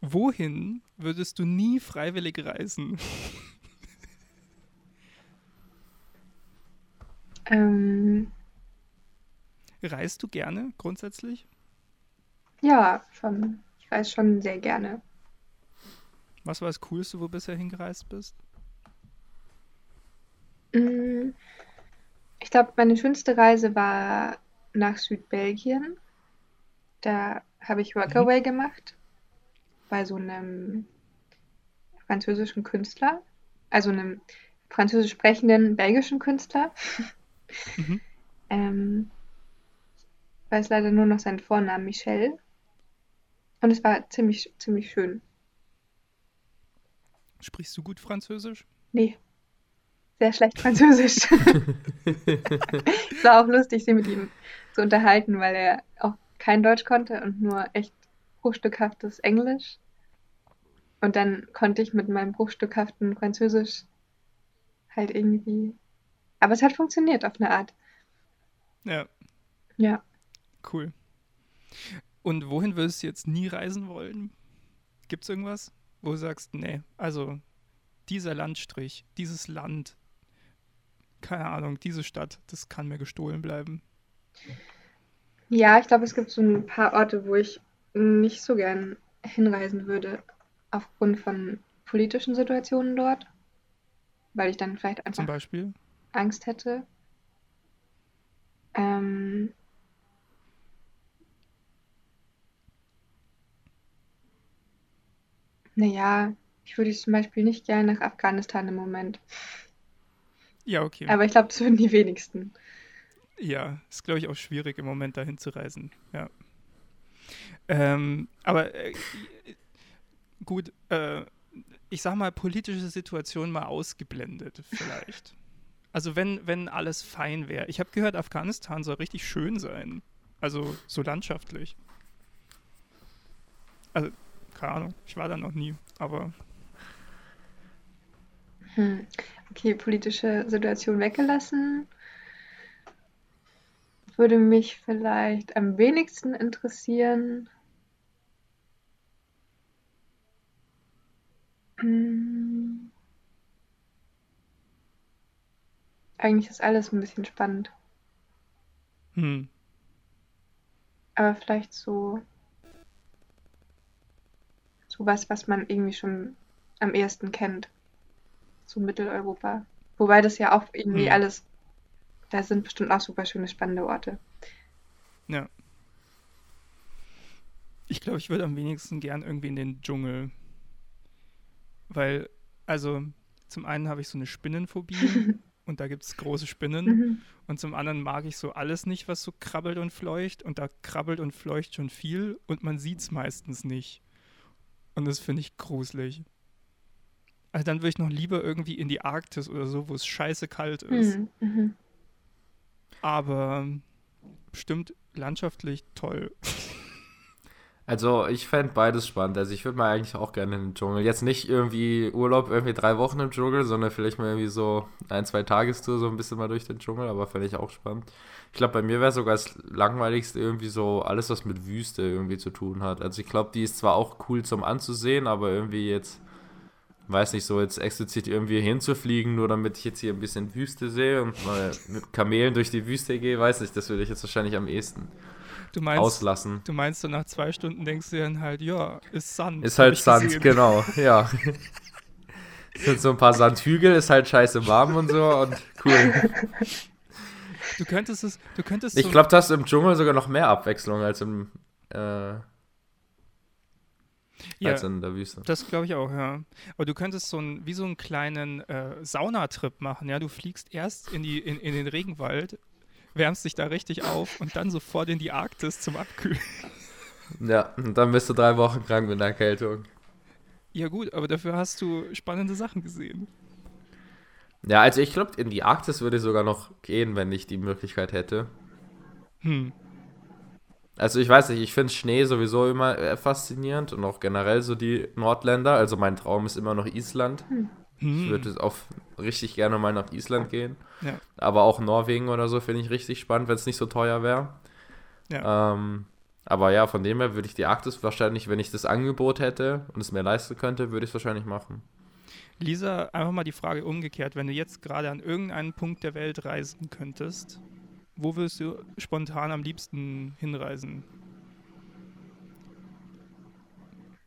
wohin würdest du nie freiwillig reisen? [laughs] Ähm, Reist du gerne grundsätzlich? Ja, schon. Ich reise schon sehr gerne. Was war das Coolste, wo du bisher hingereist bist? Mm, ich glaube, meine schönste Reise war nach Südbelgien. Da habe ich Workaway mhm. gemacht bei so einem französischen Künstler, also einem französisch sprechenden belgischen Künstler. Mhm. [laughs] ähm, ich weiß leider nur noch seinen Vornamen, Michel. Und es war ziemlich, ziemlich schön. Sprichst du gut Französisch? Nee. Sehr schlecht Französisch. es war auch lustig, sie mit ihm zu unterhalten, weil er auch kein Deutsch konnte und nur echt bruchstückhaftes Englisch. Und dann konnte ich mit meinem bruchstückhaften Französisch halt irgendwie. Aber es hat funktioniert auf eine Art. Ja. Ja. Cool. Und wohin würdest du jetzt nie reisen wollen? Gibt es irgendwas, wo du sagst, nee, also dieser Landstrich, dieses Land, keine Ahnung, diese Stadt, das kann mir gestohlen bleiben? Ja, ich glaube, es gibt so ein paar Orte, wo ich nicht so gern hinreisen würde, aufgrund von politischen Situationen dort, weil ich dann vielleicht einfach Zum Beispiel? Angst hätte. Ähm, naja, ich würde zum Beispiel nicht gerne nach Afghanistan im Moment. Ja, okay. Aber ich glaube, das würden die wenigsten. Ja, ist, glaube ich, auch schwierig im Moment dahin zu reisen. Ja. Ähm, aber äh, gut, äh, ich sag mal, politische Situation mal ausgeblendet, vielleicht. Also wenn, wenn alles fein wäre. Ich habe gehört, Afghanistan soll richtig schön sein. Also so landschaftlich. Also, keine Ahnung, ich war da noch nie, aber. Hm. Okay, politische Situation weggelassen. Würde mich vielleicht am wenigsten interessieren. Hm. Eigentlich ist alles ein bisschen spannend. Hm. Aber vielleicht so, so was, was man irgendwie schon am ehesten kennt. So Mitteleuropa. Wobei das ja auch irgendwie Hm. alles, da sind bestimmt auch super schöne, spannende Orte. Ja. Ich glaube, ich würde am wenigsten gern irgendwie in den Dschungel. Weil, also, zum einen habe ich so eine Spinnenphobie [laughs] und da gibt es große Spinnen. Mhm. Und zum anderen mag ich so alles nicht, was so krabbelt und fleucht. Und da krabbelt und fleucht schon viel und man sieht es meistens nicht. Und das finde ich gruselig. Also dann würde ich noch lieber irgendwie in die Arktis oder so, wo es scheiße kalt ist. Mhm. Mhm. Aber bestimmt landschaftlich toll. [laughs] Also ich fände beides spannend. Also ich würde mal eigentlich auch gerne in den Dschungel. Jetzt nicht irgendwie Urlaub, irgendwie drei Wochen im Dschungel, sondern vielleicht mal irgendwie so ein, zwei Tagestour, so ein bisschen mal durch den Dschungel, aber fände ich auch spannend. Ich glaube, bei mir wäre sogar das langweiligste irgendwie so alles, was mit Wüste irgendwie zu tun hat. Also ich glaube, die ist zwar auch cool zum Anzusehen, aber irgendwie jetzt, weiß nicht, so jetzt explizit irgendwie hinzufliegen, nur damit ich jetzt hier ein bisschen Wüste sehe und mal mit Kamelen durch die Wüste gehe, weiß nicht, das würde ich jetzt wahrscheinlich am ehesten Du meinst, auslassen. du meinst so nach zwei Stunden denkst du dann halt, ja, ist Sand. Ist halt Sand, gesehen. genau, [laughs] ja. Es [laughs] sind so ein paar Sandhügel, ist halt scheiße warm und so und cool. Du könntest es, du könntest Ich so, glaube, da hast du im Dschungel sogar noch mehr Abwechslung als, im, äh, ja, als in der Wüste. das glaube ich auch, ja. Aber du könntest so ein, wie so einen kleinen äh, Saunatrip machen, ja. Du fliegst erst in, die, in, in den Regenwald, wärmst dich da richtig auf und dann sofort in die Arktis zum Abkühlen. Ja, und dann bist du drei Wochen krank mit einer Erkältung. Ja gut, aber dafür hast du spannende Sachen gesehen. Ja, also ich glaube, in die Arktis würde ich sogar noch gehen, wenn ich die Möglichkeit hätte. Hm. Also ich weiß nicht, ich finde Schnee sowieso immer äh, faszinierend und auch generell so die Nordländer. Also mein Traum ist immer noch Island. Ich Hm. würde auch richtig gerne mal nach Island gehen. Ja. Aber auch Norwegen oder so finde ich richtig spannend, wenn es nicht so teuer wäre. Ja. Ähm, aber ja, von dem her würde ich die Arktis wahrscheinlich, wenn ich das Angebot hätte und es mir leisten könnte, würde ich es wahrscheinlich machen. Lisa, einfach mal die Frage umgekehrt. Wenn du jetzt gerade an irgendeinen Punkt der Welt reisen könntest, wo würdest du spontan am liebsten hinreisen?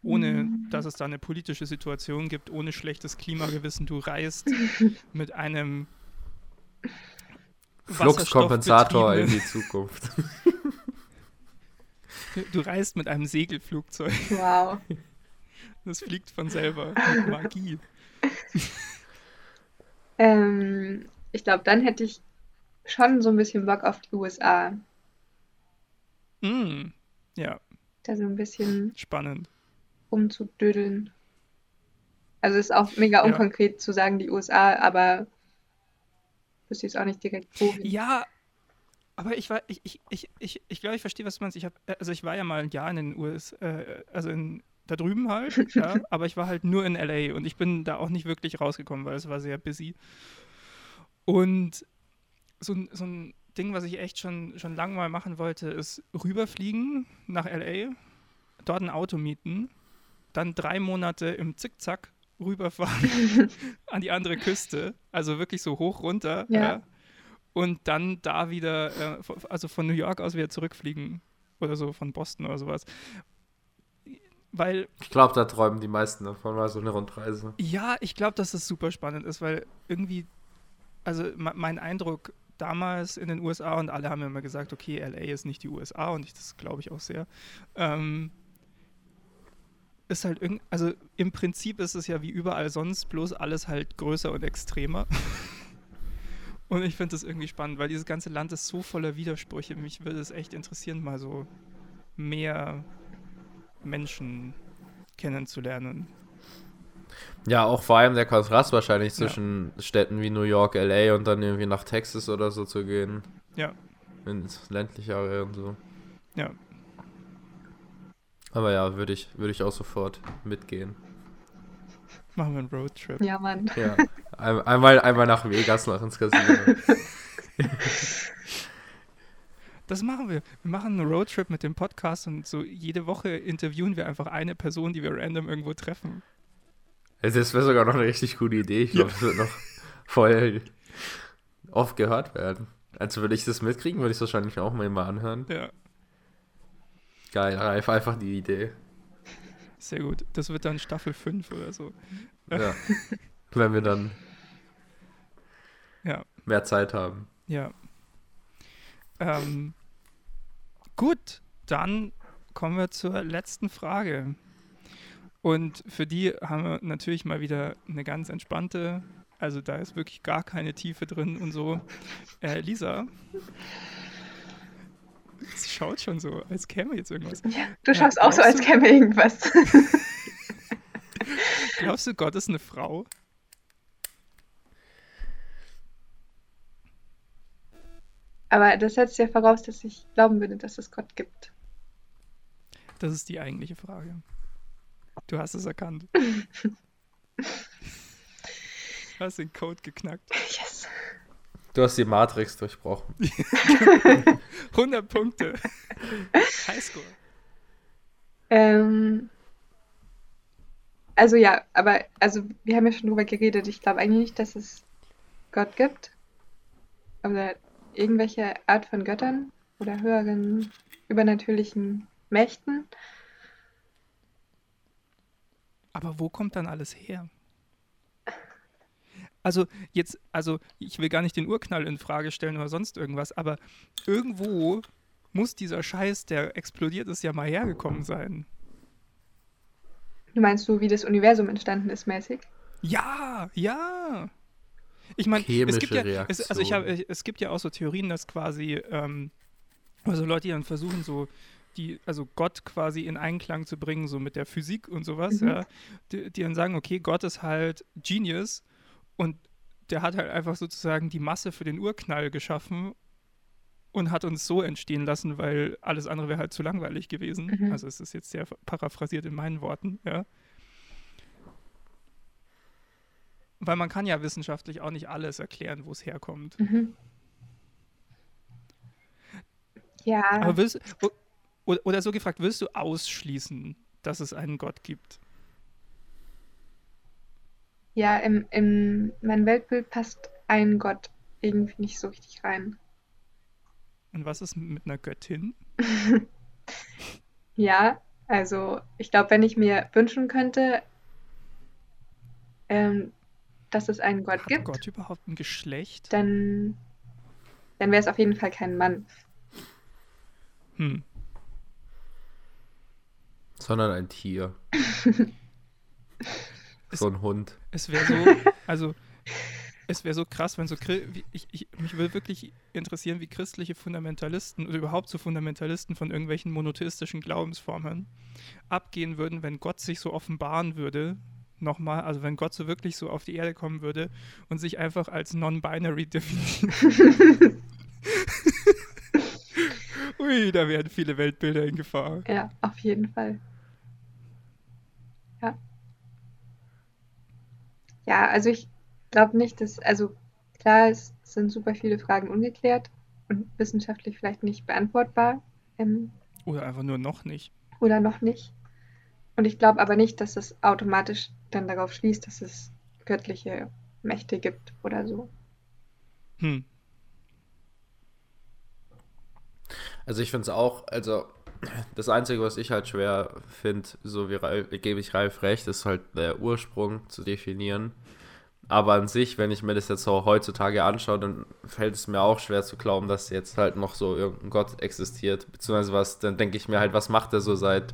Ohne, dass es da eine politische Situation gibt, ohne schlechtes Klimagewissen. Du reist [laughs] mit einem Fluxkompensator in die Zukunft. [laughs] Du reist mit einem Segelflugzeug. Wow. Das fliegt von selber. [laughs] Mit Magie. [laughs] Ähm, ich glaube, dann hätte ich schon so ein bisschen Bock auf die USA. Mm, ja. da so ein bisschen spannend rumzudödeln. Also ist auch mega unkonkret ja. zu sagen, die USA, aber wüsste es auch nicht direkt wohin. Ja, aber ich war, ich, ich, ich, ich, ich glaube, ich verstehe, was du meinst. Ich hab, also ich war ja mal ein Jahr in den USA, äh, also in, da drüben halt, [laughs] ja, aber ich war halt nur in LA und ich bin da auch nicht wirklich rausgekommen, weil es war sehr busy. Und so, so ein Ding, was ich echt schon, schon lange mal machen wollte, ist rüberfliegen nach LA, dort ein Auto mieten, dann drei Monate im Zickzack rüberfahren [laughs] an die andere Küste, also wirklich so hoch runter. Ja. ja und dann da wieder, äh, also von New York aus wieder zurückfliegen oder so, von Boston oder sowas. Weil. Ich glaube, da träumen die meisten davon, mal so eine Rundreise. Ja, ich glaube, dass das super spannend ist, weil irgendwie, also mein Eindruck damals in den USA und alle haben immer gesagt, okay, LA ist nicht die USA und ich, das glaube ich auch sehr. Ähm, ist halt irgendwie, also im Prinzip ist es ja wie überall sonst, bloß alles halt größer und extremer. [laughs] und ich finde das irgendwie spannend, weil dieses ganze Land ist so voller Widersprüche. Mich würde es echt interessieren, mal so mehr Menschen kennenzulernen. Ja, auch vor allem der Kontrast wahrscheinlich zwischen ja. Städten wie New York, LA und dann irgendwie nach Texas oder so zu gehen. Ja. Ins ländliche und so. Ja. Aber ja, würde ich, würd ich auch sofort mitgehen. Machen wir einen Roadtrip. Ja, Mann. Ja. einmal, einmal nach Vegas noch ins Casino. [laughs] Das machen wir. Wir machen einen Roadtrip mit dem Podcast und so jede Woche interviewen wir einfach eine Person, die wir random irgendwo treffen. Das wäre sogar noch eine richtig gute Idee. Ich glaube, ja. das wird noch voll oft gehört werden. Also würde ich das mitkriegen, würde ich es wahrscheinlich auch mal immer anhören. Ja. Geil, Ralf, einfach die Idee. Sehr gut. Das wird dann Staffel 5 oder so. Ja. Wenn wir dann ja. mehr Zeit haben. Ja. Ähm, gut, dann kommen wir zur letzten Frage. Und für die haben wir natürlich mal wieder eine ganz entspannte, also da ist wirklich gar keine Tiefe drin und so. Äh, Lisa, sie schaut schon so, als käme jetzt irgendwas. Ja, du schaust auch so, als käme irgendwas. [laughs] [laughs] glaubst du, Gott ist eine Frau? Aber das setzt ja voraus, dass ich glauben würde, dass es Gott gibt. Das ist die eigentliche Frage. Du hast es erkannt. [laughs] du hast den Code geknackt. Yes. Du hast die Matrix durchbrochen. [laughs] 100 Punkte. Highscore. Ähm, also ja, aber also wir haben ja schon drüber geredet. Ich glaube eigentlich nicht, dass es Gott gibt. Oder irgendwelche Art von Göttern oder höheren übernatürlichen Mächten. Aber wo kommt dann alles her? Also jetzt, also ich will gar nicht den Urknall in Frage stellen oder sonst irgendwas, aber irgendwo muss dieser Scheiß, der explodiert ist, ja mal hergekommen sein. Du meinst so, wie das Universum entstanden ist, mäßig? Ja, ja. Ich meine, es gibt ja, es, also ich hab, es gibt ja auch so Theorien, dass quasi, ähm, also Leute, die dann versuchen, so die, also Gott quasi in Einklang zu bringen, so mit der Physik und sowas, mhm. ja, die, die, dann sagen, okay, Gott ist halt Genius und der hat halt einfach sozusagen die Masse für den Urknall geschaffen und hat uns so entstehen lassen, weil alles andere wäre halt zu langweilig gewesen. Mhm. Also es ist jetzt sehr paraphrasiert in meinen Worten, ja. Weil man kann ja wissenschaftlich auch nicht alles erklären, wo es herkommt. Mhm. Ja. Aber willst, oder so gefragt, willst du ausschließen, dass es einen Gott gibt? Ja, im, im mein Weltbild passt ein Gott irgendwie nicht so richtig rein. Und was ist mit einer Göttin? [laughs] ja, also ich glaube, wenn ich mir wünschen könnte, ähm, dass es einen Gott Hat gibt. Gott überhaupt ein Geschlecht? Dann, dann wäre es auf jeden Fall kein Mann. Hm. Sondern ein Tier. [laughs] so ein Hund. Es wäre so, [laughs] also Es wäre so krass, wenn so. Ich, ich, mich würde wirklich interessieren, wie christliche Fundamentalisten oder überhaupt so Fundamentalisten von irgendwelchen monotheistischen Glaubensformen abgehen würden, wenn Gott sich so offenbaren würde. Nochmal, also wenn Gott so wirklich so auf die Erde kommen würde und sich einfach als non-binary [laughs] definiert. Ui, da wären viele Weltbilder in Gefahr. Ja, auf jeden Fall. Ja. Ja, also ich glaube nicht, dass, also klar, es sind super viele Fragen ungeklärt und wissenschaftlich vielleicht nicht beantwortbar. Ähm, oder einfach nur noch nicht. Oder noch nicht. Und ich glaube aber nicht, dass es automatisch dann darauf schließt, dass es göttliche Mächte gibt oder so. Hm. Also ich finde es auch, also das Einzige, was ich halt schwer finde, so wie Ralf, gebe ich Ralf recht, ist halt der Ursprung zu definieren. Aber an sich, wenn ich mir das jetzt so heutzutage anschaue, dann fällt es mir auch schwer zu glauben, dass jetzt halt noch so irgendein Gott existiert. Beziehungsweise was, dann denke ich mir halt, was macht er so seit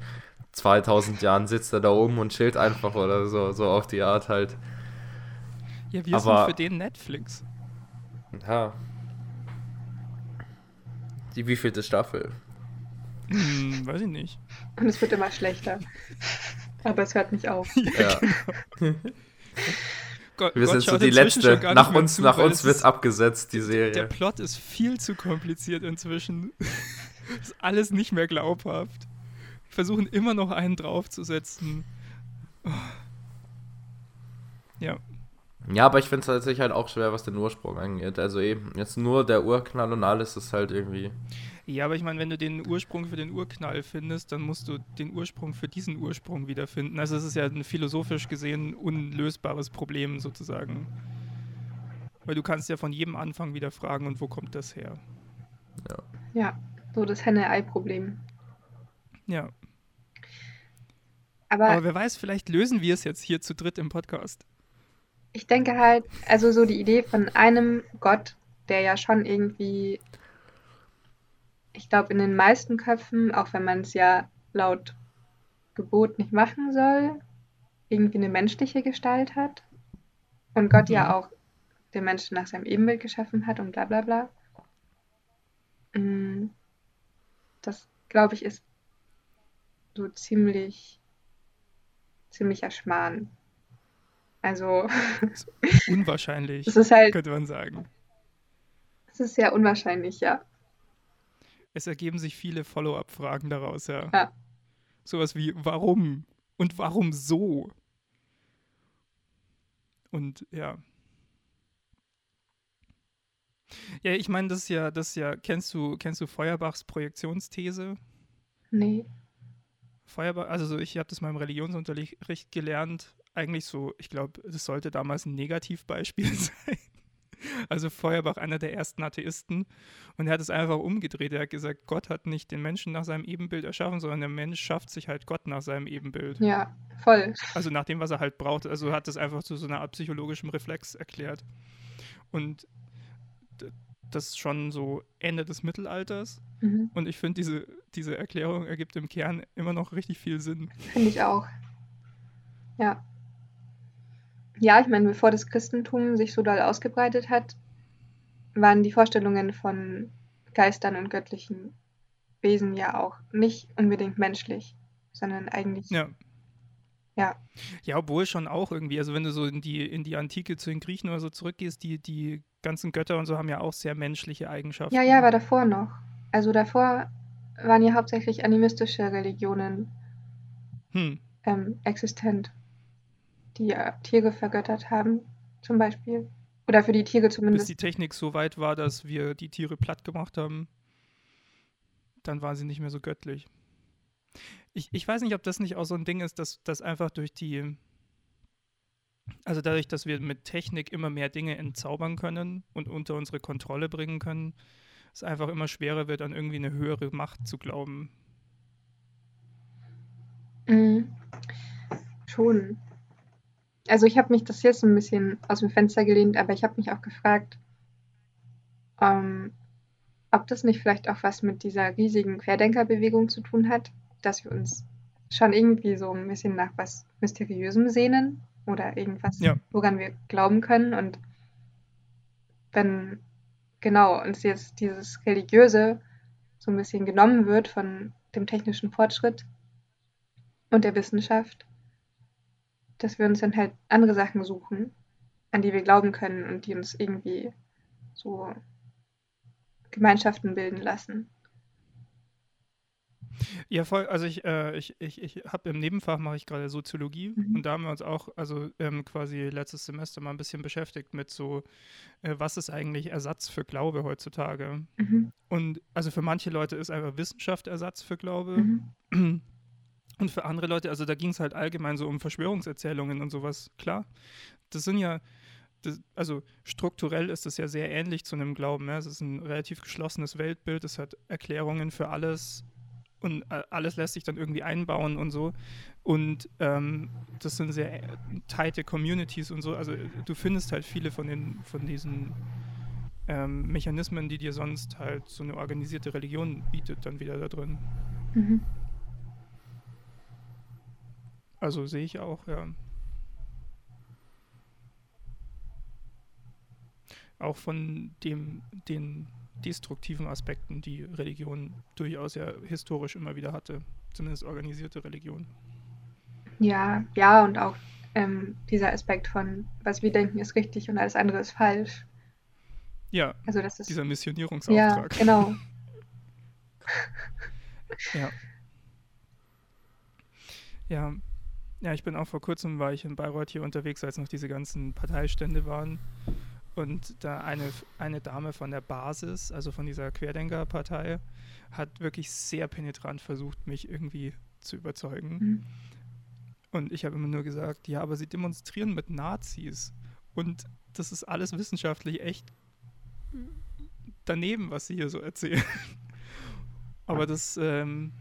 2000 Jahren? Sitzt er da oben und chillt einfach oder so, so auf die Art halt. Ja, wir Aber, sind für den Netflix. Ja, die wievielte Staffel? Hm, weiß ich nicht. Und es wird immer schlechter. Aber es hört nicht auf. [laughs] Ja. Genau. Gott, wir sind so die letzte. Nach uns, zu, nach uns wird abgesetzt, die Serie. Der Plot ist viel zu kompliziert inzwischen. [laughs] ist alles nicht mehr glaubhaft. Versuchen immer noch einen draufzusetzen. Oh. Ja. Ja, aber ich finde es tatsächlich halt auch schwer, was den Ursprung angeht. Also eben, jetzt nur der Urknall und alles ist halt irgendwie. Ja, aber ich meine, wenn du den Ursprung für den Urknall findest, dann musst du den Ursprung für diesen Ursprung wiederfinden. Also es ist ja ein philosophisch gesehen unlösbares Problem sozusagen. Weil du kannst ja von jedem Anfang wieder fragen, und wo kommt das her? Ja. Ja, so das Henne-Ei-Problem. Ja. Aber, aber wer weiß, vielleicht lösen wir es jetzt hier zu dritt im Podcast ich denke halt, also so die Idee von einem Gott, der ja schon irgendwie, ich glaube, in den meisten Köpfen, auch wenn man es ja laut Gebot nicht machen soll, irgendwie eine menschliche Gestalt hat. Und Gott mhm. ja auch den Menschen nach seinem Ebenbild geschaffen hat und bla bla bla. Mm, das, glaube ich, ist so ziemlich, ziemlicher Schmarrn. Also. Unwahrscheinlich, [laughs] es ist halt, könnte man sagen. Es ist sehr unwahrscheinlich, ja. Es ergeben sich viele Follow-up-Fragen daraus, ja. Ja. Sowas wie, warum? Und warum so? Und ja. Ja, ich meine, das ist ja, das ist ja, kennst du, kennst du Feuerbachs Projektionsthese? Nee. Feuerbach, also so, ich habe das mal im Religionsunterricht gelernt, eigentlich so, ich glaube, das sollte damals ein Negativbeispiel [laughs] sein. Also Feuerbach, einer der ersten Atheisten. Und er hat es einfach umgedreht. Er hat gesagt, Gott hat nicht den Menschen nach seinem Ebenbild erschaffen, sondern der Mensch schafft sich halt Gott nach seinem Ebenbild. Ja, voll. Also nach dem, was er halt braucht. Also hat es einfach zu so einer Art psychologischem Reflex erklärt. Und das ist schon so Ende des Mittelalters. Mhm. Und ich finde, diese, diese Erklärung ergibt im Kern immer noch richtig viel Sinn. Finde ich auch. Ja. Ja, ich meine, bevor das Christentum sich so doll ausgebreitet hat, waren die Vorstellungen von Geistern und göttlichen Wesen ja auch nicht unbedingt menschlich, sondern eigentlich. Ja. Ja. Ja, obwohl schon auch irgendwie, also wenn du so in die, in die Antike zu den Griechen oder so zurückgehst, die, die ganzen Götter und so haben ja auch sehr menschliche Eigenschaften. Ja, ja, aber davor noch. Also davor waren ja hauptsächlich animistische Religionen hm. ähm, existent die äh, Tiere vergöttert haben, zum Beispiel. Oder für die Tiere zumindest. Bis die Technik so weit war, dass wir die Tiere platt gemacht haben, dann waren sie nicht mehr so göttlich. Ich, ich weiß nicht, ob das nicht auch so ein Ding ist, dass, dass einfach durch die, also dadurch, dass wir mit Technik immer mehr Dinge entzaubern können und unter unsere Kontrolle bringen können, es einfach immer schwerer wird, an irgendwie eine höhere Macht zu glauben. Mhm. Schon. Also ich habe mich das jetzt ein bisschen aus dem Fenster gelehnt, aber ich habe mich auch gefragt, ähm, ob das nicht vielleicht auch was mit dieser riesigen Querdenkerbewegung zu tun hat, dass wir uns schon irgendwie so ein bisschen nach was Mysteriösem sehnen oder irgendwas, ja. woran wir glauben können. Und wenn, genau, uns jetzt dieses Religiöse so ein bisschen genommen wird von dem technischen Fortschritt und der Wissenschaft, dass wir uns dann halt andere Sachen suchen, an die wir glauben können und die uns irgendwie so Gemeinschaften bilden lassen. Ja, voll. Also ich, äh, ich, ich, ich habe im Nebenfach mache ich gerade Soziologie mhm. und da haben wir uns auch, also ähm, quasi letztes Semester mal ein bisschen beschäftigt mit so, äh, was ist eigentlich Ersatz für Glaube heutzutage? Mhm. Und also für manche Leute ist einfach Wissenschaft Ersatz für Glaube. Mhm. [clears throat] Und für andere Leute, also da ging es halt allgemein so um Verschwörungserzählungen und sowas, klar. Das sind ja, das, also strukturell ist es ja sehr ähnlich zu einem Glauben. Ja? Es ist ein relativ geschlossenes Weltbild, es hat Erklärungen für alles und äh, alles lässt sich dann irgendwie einbauen und so. Und ähm, das sind sehr tighte Communities und so. Also du findest halt viele von den von diesen ähm, Mechanismen, die dir sonst halt so eine organisierte Religion bietet, dann wieder da drin. Mhm. Also sehe ich auch, ja. Auch von dem, den destruktiven Aspekten, die Religion durchaus ja historisch immer wieder hatte, zumindest organisierte Religion. Ja, ja, und auch ähm, dieser Aspekt von, was wir denken, ist richtig und alles andere ist falsch. Ja, also das ist, dieser Missionierungsauftrag. Ja, genau. [laughs] ja. Ja. Ja, ich bin auch vor kurzem, war ich in Bayreuth hier unterwegs, als noch diese ganzen Parteistände waren. Und da eine, eine Dame von der Basis, also von dieser Querdenkerpartei, hat wirklich sehr penetrant versucht, mich irgendwie zu überzeugen. Mhm. Und ich habe immer nur gesagt, ja, aber sie demonstrieren mit Nazis. Und das ist alles wissenschaftlich echt daneben, was sie hier so erzählen. [laughs] aber das, ähm,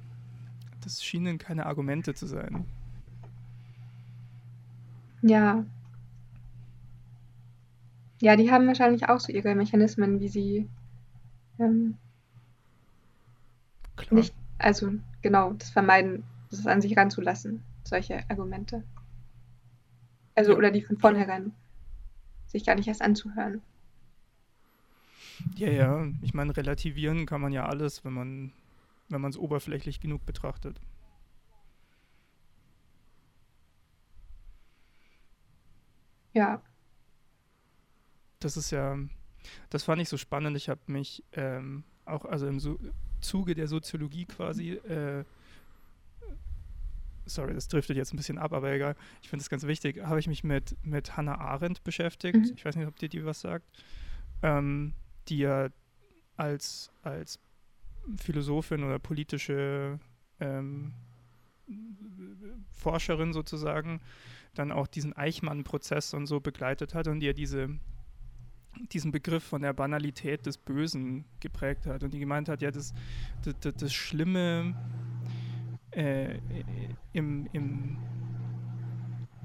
das schienen keine Argumente zu sein. Ja, ja, die haben wahrscheinlich auch so ihre Mechanismen, wie sie ähm, nicht, also genau, das vermeiden, das an sich ranzulassen, solche Argumente. Also, ja. oder die von vornherein sich gar nicht erst anzuhören. Ja, ja, ich meine, relativieren kann man ja alles, wenn man wenn man es oberflächlich genug betrachtet. Ja, das ist ja, das fand ich so spannend. Ich habe mich ähm, auch, also im so Zuge der Soziologie quasi, äh, sorry, das driftet jetzt ein bisschen ab, aber egal, ich finde es ganz wichtig, habe ich mich mit, mit Hannah Arendt beschäftigt. Mhm. Ich weiß nicht, ob dir die was sagt. Ähm, die ja als, als Philosophin oder politische ähm, Forscherin sozusagen dann auch diesen Eichmann-Prozess und so begleitet hat und die ja diese diesen Begriff von der Banalität des Bösen geprägt hat. Und die gemeint hat, ja, das, das, das Schlimme äh, im, im,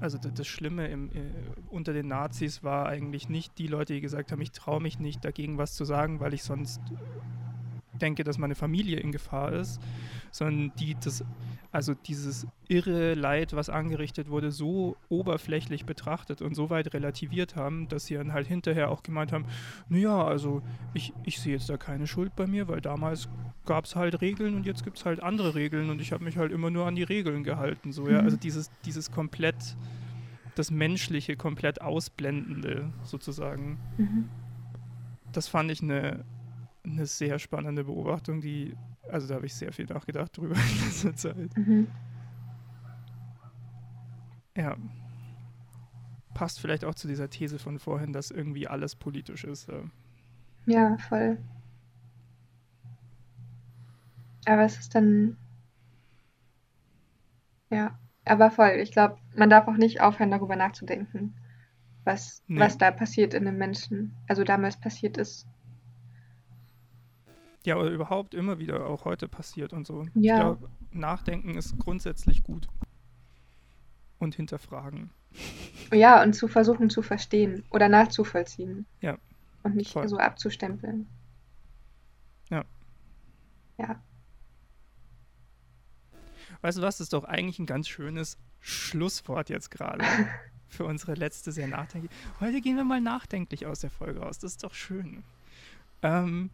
also das, Schlimme im, äh, unter den Nazis war eigentlich nicht die Leute, die gesagt haben, ich traue mich nicht dagegen was zu sagen, weil ich sonst denke, dass meine Familie in Gefahr ist, sondern die das, also dieses irre Leid, was angerichtet wurde, so oberflächlich betrachtet und so weit relativiert haben, dass sie dann halt hinterher auch gemeint haben, naja, also ich, ich sehe jetzt da keine Schuld bei mir, weil damals gab es halt Regeln und jetzt gibt es halt andere Regeln und ich habe mich halt immer nur an die Regeln gehalten. So, ja? Mhm. Also dieses, dieses komplett, das Menschliche komplett Ausblendende sozusagen. Mhm. Das fand ich eine eine sehr spannende Beobachtung, die, also da habe ich sehr viel nachgedacht drüber in letzter Zeit. Mhm. Ja. Passt vielleicht auch zu dieser These von vorhin, dass irgendwie alles politisch ist. Ja, voll. Aber es ist dann. Ja, aber voll. Ich glaube, man darf auch nicht aufhören, darüber nachzudenken, was, nee. was da passiert in den Menschen. Also damals passiert ist. Ja, oder überhaupt immer wieder auch heute passiert und so. Ja. Ich glaube, Nachdenken ist grundsätzlich gut. Und hinterfragen. Ja, und zu versuchen zu verstehen oder nachzuvollziehen. Ja. Und nicht voll. so abzustempeln. Ja. Ja. Weißt du was, das ist doch eigentlich ein ganz schönes Schlusswort jetzt gerade. [laughs] für unsere letzte sehr nachdenkliche. Heute gehen wir mal nachdenklich aus der Folge raus. Das ist doch schön. Ähm,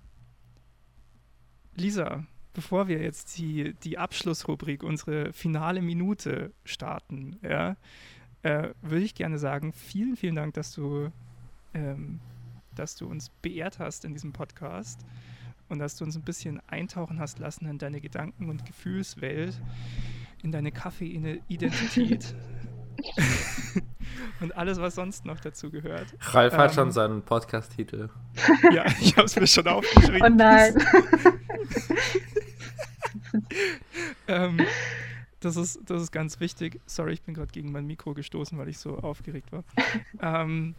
Lisa, bevor wir jetzt die, die Abschlussrubrik, unsere finale Minute starten, ja, äh, würde ich gerne sagen, vielen, vielen Dank, dass du, ähm, dass du uns beehrt hast in diesem Podcast und dass du uns ein bisschen eintauchen hast lassen in deine Gedanken- und Gefühlswelt, in deine Kaffee-Identität. [laughs] und alles, was sonst noch dazu gehört. Ralf ähm, hat schon seinen Podcast-Titel. [laughs] Ja, ich habe es mir schon aufgeschrieben. Oh nein. [laughs] ähm, das, ist, das ist ganz wichtig. Sorry, ich bin gerade gegen mein Mikro gestoßen, weil ich so aufgeregt war. ähm,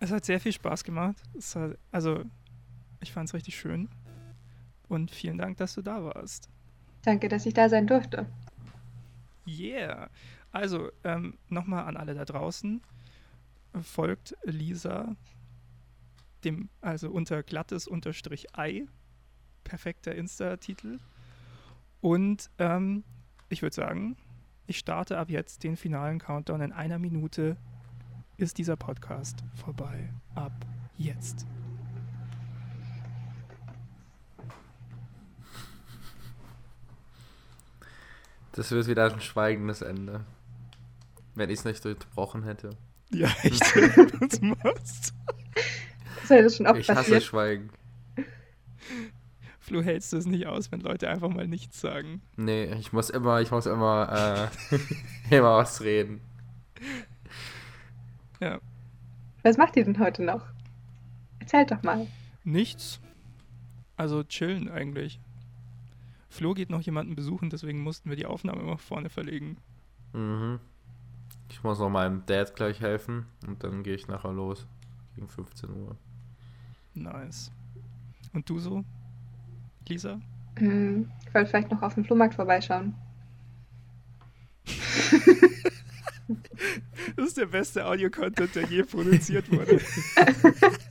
es hat sehr viel Spaß gemacht. Hat, also, ich fand es richtig schön. Und vielen Dank, dass du da warst. Danke, dass ich da sein durfte. Yeah. Also, ähm, nochmal an alle da draußen. Folgt Lisa dem, also unter glattes unterstrich Ei. Perfekter Insta-Titel. Und ähm, ich würde sagen, ich starte ab jetzt den finalen Countdown. In einer Minute ist dieser Podcast vorbei. Ab jetzt. Das wird wieder ein schweigendes Ende. Wenn ich es nicht unterbrochen hätte. Ja, [laughs] echt. Was machst Das ist schon oft ich hasse passiert. Schweigen. Flo, hältst du es nicht aus, wenn Leute einfach mal nichts sagen? Nee, ich muss immer, ich muss immer, äh, [laughs] immer was reden. Ja. Was macht ihr denn heute noch? Erzählt doch mal. Nichts. Also chillen eigentlich. Flo geht noch jemanden besuchen, deswegen mussten wir die Aufnahme immer vorne verlegen. Mhm. Ich muss noch meinem Dad gleich helfen und dann gehe ich nachher los. Gegen 15 Uhr. Nice. Und du so? Lisa? Hm, ich wollte vielleicht noch auf dem Flohmarkt vorbeischauen. [laughs] das ist der beste Audio-Content, der je produziert wurde. [laughs]